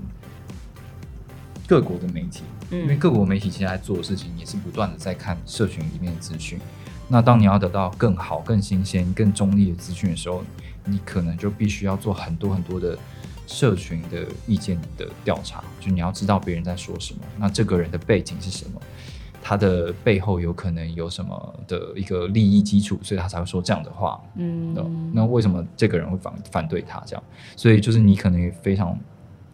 Speaker 2: 各国的媒体，因为各国媒体其实在做的事情也是不断的在看社群里面的资讯。那当你要得到更好、更新鲜、更中立的资讯的时候，你可能就必须要做很多很多的社群的意见的调查，就你要知道别人在说什么，那这个人的背景是什么。他的背后有可能有什么的一个利益基础，所以他才会说这样的话。嗯，那为什么这个人会反反对他这样？所以就是你可能也非常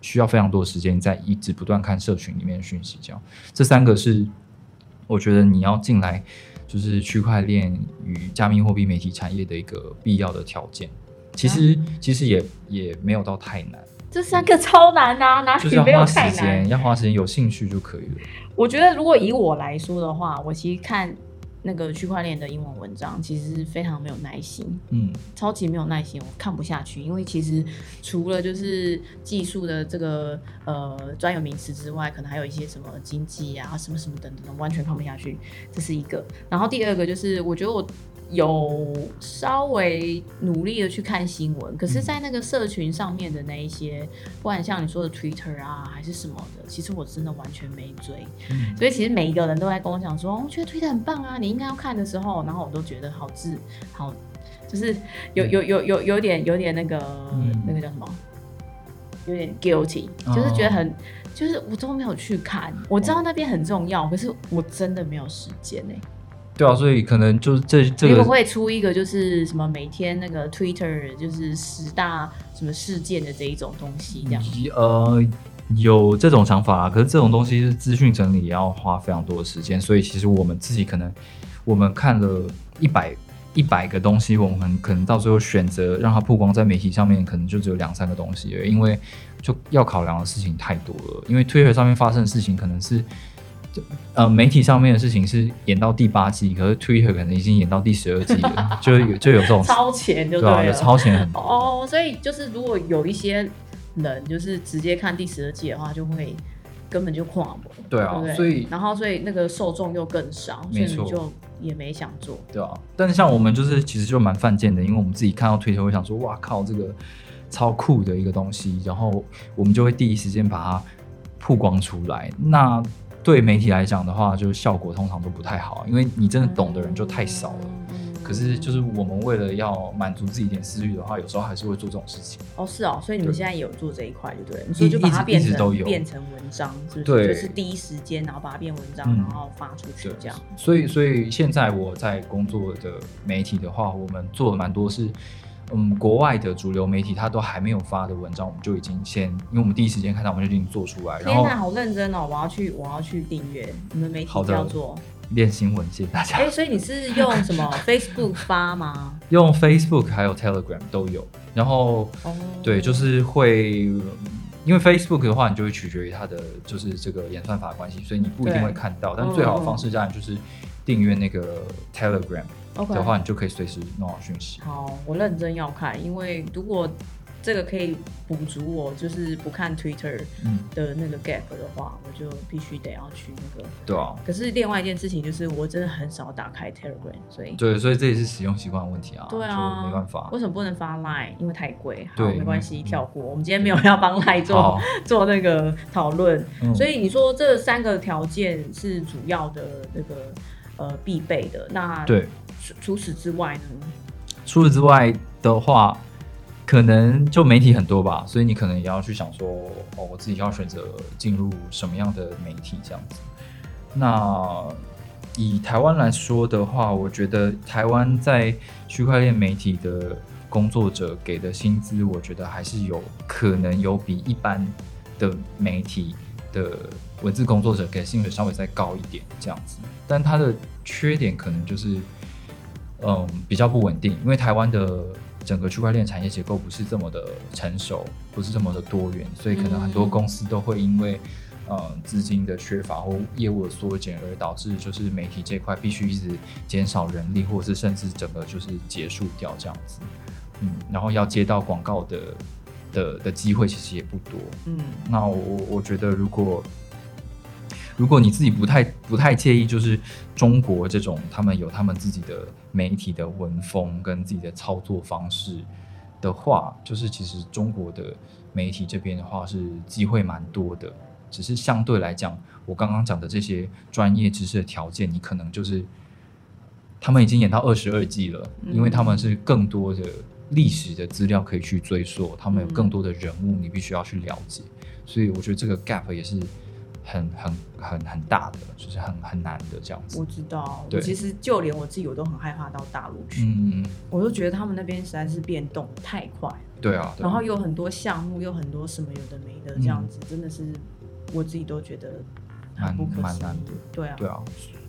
Speaker 2: 需要非常多时间在一直不断看社群里面的讯息。这样，这三个是我觉得你要进来就是区块链与加密货币媒体产业的一个必要的条件。其实其实也也没有到太难。
Speaker 1: 这三个超难啊，哪里没有太
Speaker 2: 难？要花时间，有兴趣就可以了。
Speaker 1: 我觉得，如果以我来说的话，我其实看那个区块链的英文文章，其实是非常没有耐心，嗯，超级没有耐心，我看不下去。因为其实除了就是技术的这个呃专有名词之外，可能还有一些什么经济啊、什么什么等等，完全看不下去。这是一个。然后第二个就是，我觉得我有稍微努力的去看新闻，可是，在那个社群上面的那一些，不管像你说的 Twitter 啊，还是什么的，其实我真的完全没追。所以，其实每一个人都在跟我讲说，我觉得 Twitter 很棒啊，你应该要看的时候，然后我都觉得好自好，就是有有有有有点有点那个那个叫什么，有点 guilty，就是觉得很，就是我都没有去看，我知道那边很重要，可是我真的没有时间呢。
Speaker 2: 对啊，所以可能就是这这个
Speaker 1: 会出一个就是什么每天那个 Twitter 就是十大什么事件的这一种东西这样。
Speaker 2: 呃，有这种想法啊，可是这种东西是资讯整理也要花非常多的时间，所以其实我们自己可能我们看了一百一百个东西，我们可能到最后选择让它曝光在媒体上面，可能就只有两三个东西，因为就要考量的事情太多了。因为 Twitter 上面发生的事情可能是。呃，媒体上面的事情是演到第八季，可是 Twitter 可能已经演到第十二季了，*laughs* 就有就有这种
Speaker 1: 超前就，对吧？
Speaker 2: 有超前很多
Speaker 1: 哦。所以就是如果有一些人就是直接看第十二季的话，就会根本就跨模。
Speaker 2: 对啊，所以
Speaker 1: 然后所以那个受众又更少，所以就也没想做。
Speaker 2: 对啊，但是像我们就是其实就蛮犯贱的，因为我们自己看到 Twitter 会想说，哇靠，这个超酷的一个东西，然后我们就会第一时间把它曝光出来。那对媒体来讲的话，就是效果通常都不太好，因为你真的懂的人就太少了。可是，就是我们为了要满足自己一点私欲的话，有时候还是会做这种事情。
Speaker 1: 哦，是哦，所以你们现在也有做这一块，对不对？所以就把它变成变成文章，是不是？就是第一时间，然后把它变文章，然后发出去这样。
Speaker 2: 所以，所以现在我在工作的媒体的话，我们做的蛮多是。嗯，国外的主流媒体他都还没有发的文章，我们就已经先，因为我们第一时间看到，我们就已经做出来。
Speaker 1: 天哪，好认真哦！我要去，我要去订阅你们媒体叫做 *laughs*
Speaker 2: 练新闻，谢谢大家。
Speaker 1: 哎，所以你是用什么 *laughs* Facebook 发吗？
Speaker 2: 用 Facebook 还有 Telegram 都有。然后，对，就是会，因为 Facebook 的话，你就会取决于它的就是这个演算法关系，所以你不一定会看到。但最好的方式当然就是订阅那个 Telegram。的话，你就可以随时弄好讯息。
Speaker 1: 好，我认真要看，因为如果这个可以补足我就是不看 Twitter 的那个 gap 的话，我就必须得要去那个。
Speaker 2: 对啊。
Speaker 1: 可是另外一件事情就是，我真的很少打开 Telegram，所以
Speaker 2: 对，所以这也是使用习惯问题啊。
Speaker 1: 对啊，
Speaker 2: 没办法。
Speaker 1: 为什么不能发 Line？因为太贵。好，没关系，跳过。我们今天没有要帮 Line 做 *laughs* 做那个讨论，所以你说这三个条件是主要的那个呃必备的。那
Speaker 2: 对。
Speaker 1: 除此之外呢？
Speaker 2: 除此之外的话，可能就媒体很多吧，所以你可能也要去想说，哦，我自己要选择进入什么样的媒体这样子。那以台湾来说的话，我觉得台湾在区块链媒体的工作者给的薪资，我觉得还是有可能有比一般的媒体的文字工作者给薪水稍微再高一点这样子。但它的缺点可能就是。嗯，比较不稳定，因为台湾的整个区块链产业结构不是这么的成熟，不是这么的多元，所以可能很多公司都会因为呃资金的缺乏或业务的缩减而导致就是媒体这块必须一直减少人力，或者是甚至整个就是结束掉这样子。嗯，然后要接到广告的的的机会其实也不多。嗯，那我我觉得如果。如果你自己不太不太介意，就是中国这种他们有他们自己的媒体的文风跟自己的操作方式的话，就是其实中国的媒体这边的话是机会蛮多的，只是相对来讲，我刚刚讲的这些专业知识的条件，你可能就是他们已经演到二十二季了，因为他们是更多的历史的资料可以去追溯，他们有更多的人物你必须要去了解，所以我觉得这个 gap 也是。很很很很大的，就是很很难的这样子。
Speaker 1: 我知道，我其实就连我自己我都很害怕到大陆去，嗯我都觉得他们那边实在是变动太快。
Speaker 2: 对啊，
Speaker 1: 然后有很多项目，有很多什么有的没的这样子，真的是我自己都觉得蛮
Speaker 2: 蛮难的。
Speaker 1: 对啊，
Speaker 2: 对啊。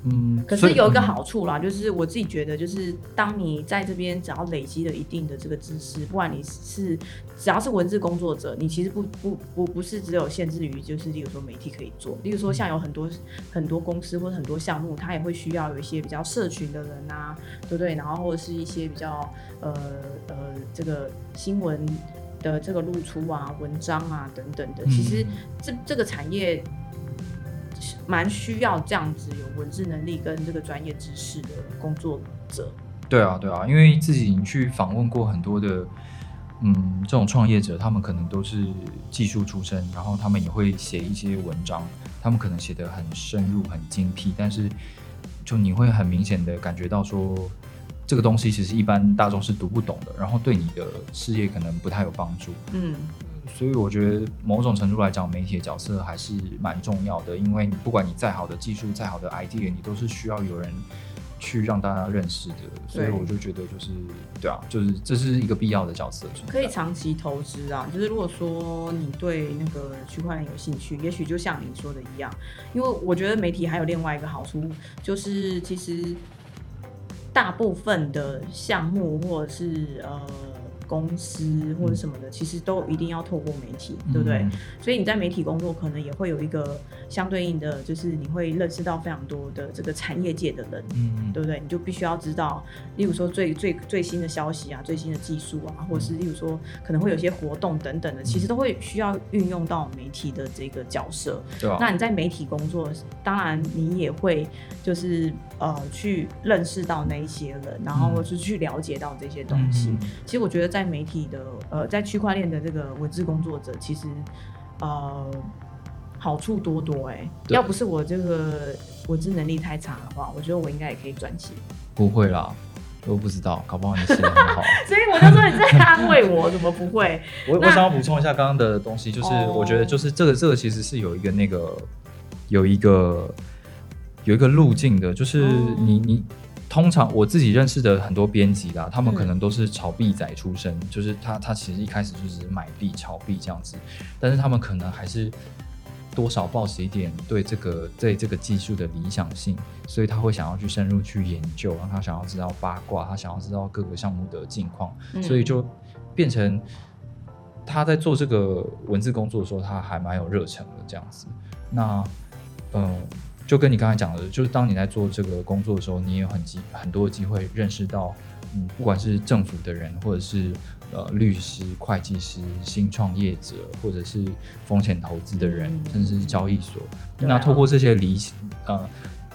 Speaker 2: 嗯，
Speaker 1: 可是有一个好处啦，就是我自己觉得，就是当你在这边只要累积了一定的这个知识，不管你是只要是文字工作者，你其实不不不不是只有限制于就是例如说媒体可以做，例如说像有很多很多公司或者很多项目，它也会需要有一些比较社群的人啊，对不对？然后或者是一些比较呃呃这个新闻的这个露出啊、文章啊等等的，其实这这个产业。蛮需要这样子有文字能力跟这个专业知识的工作者，
Speaker 2: 对啊，对啊，因为自己去访问过很多的，嗯，这种创业者，他们可能都是技术出身，然后他们也会写一些文章，他们可能写的很深入、很精辟，但是就你会很明显的感觉到说，这个东西其实一般大众是读不懂的，然后对你的事业可能不太有帮助。嗯。所以我觉得某种程度来讲，媒体的角色还是蛮重要的，因为你不管你再好的技术、再好的 idea，你都是需要有人去让大家认识的。所以我就觉得，就是对啊，就是这是一个必要的角色。
Speaker 1: 可以长期投资啊，就是如果说你对那个区块链有兴趣，也许就像你说的一样，因为我觉得媒体还有另外一个好处，就是其实大部分的项目或者是呃。公司或者什么的，其实都一定要透过媒体，对不对？所以你在媒体工作，可能也会有一个相对应的，就是你会认识到非常多的这个产业界的人，嗯，对不对？你就必须要知道，例如说最最最新的消息啊，最新的技术啊，或者是例如说可能会有些活动等等的，其实都会需要运用到媒体的这个角色。
Speaker 2: 对
Speaker 1: 那你在媒体工作，当然你也会就是呃去认识到那一些人，然后或是去了解到这些东西。其实我觉得。在媒体的呃，在区块链的这个文字工作者，其实呃好处多多哎。要不是我这个文字能力太差的话，我觉得我应该也可以转型。
Speaker 2: 不会啦，我不知道，搞不好你写的很好。*laughs*
Speaker 1: 所以我就说你在安慰我，怎么不会？*laughs*
Speaker 2: 我我想要补充一下刚刚的东西，就是我觉得就是这个这个其实是有一个那个有一个有一个路径的，就是你你。通常我自己认识的很多编辑啦，他们可能都是炒币仔出身，就是他他其实一开始就是买币炒币这样子，但是他们可能还是多少抱持一点对这个对这个技术的理想性，所以他会想要去深入去研究，然后他想要知道八卦，他想要知道各个项目的近况，所以就变成他在做这个文字工作的时候，他还蛮有热忱的这样子。那嗯。就跟你刚才讲的，就是当你在做这个工作的时候，你也有很机很多的机会认识到，嗯，不管是政府的人，或者是呃律师、会计师、新创业者，或者是风险投资的人，甚至是交易所。那透过这些理呃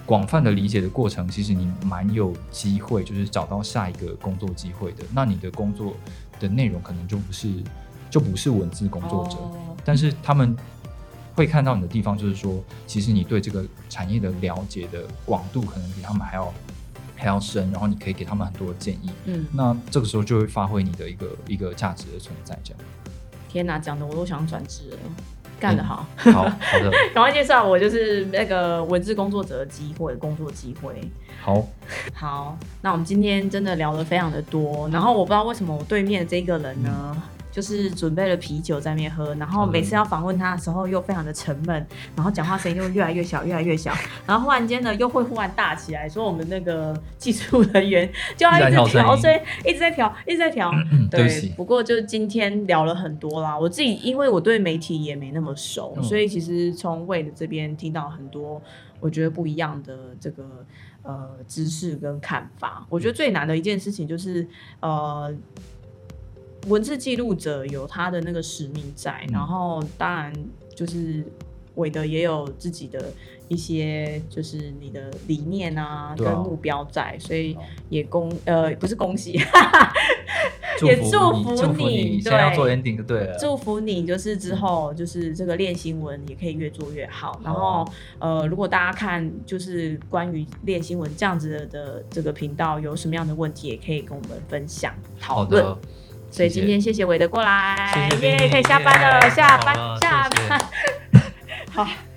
Speaker 2: 广泛的理解的过程，其实你蛮有机会，就是找到下一个工作机会的。那你的工作的内容可能就不是就不是文字工作者，但是他们。会看到你的地方，就是说，其实你对这个产业的了解的广度，可能比他们还要还要深，然后你可以给他们很多的建议。嗯，那这个时候就会发挥你的一个一个价值的存在。这样，
Speaker 1: 天哪，讲的我都想转职了，干得好，
Speaker 2: 好好的，*laughs*
Speaker 1: 赶快介绍我就是那个文字工作者的机会，工作机会。
Speaker 2: 好，
Speaker 1: 好，那我们今天真的聊得非常的多，然后我不知道为什么我对面这个人呢？就是准备了啤酒在那边喝，然后每次要访问他的时候又非常的沉闷，然后讲话声音又越来越小，越来越小，然后忽然间呢又会忽然大起来，说我们那个技术人员就 *laughs* 要一直调声，一直在调，一直在调。
Speaker 2: 对，
Speaker 1: 不过就是今天聊了很多啦，我自己因为我对媒体也没那么熟，所以其实从魏的这边听到很多我觉得不一样的这个呃知识跟看法。我觉得最难的一件事情就是呃。文字记录者有他的那个使命在，然后当然就是韦德也有自己的一些，就是你的理念啊跟目标在，所以也恭呃不是恭喜，也祝福你，
Speaker 2: 对，要做 ending 就对了，
Speaker 1: 祝福你就是之后就是这个练新闻也可以越做越好，然后呃如果大家看就是关于练新闻这样子的这个频道有什么样的问题，也可以跟我们分享讨论。所以今天谢谢韦德过来，
Speaker 2: 耶，
Speaker 1: 可以下班了，下班，下班，好。*laughs*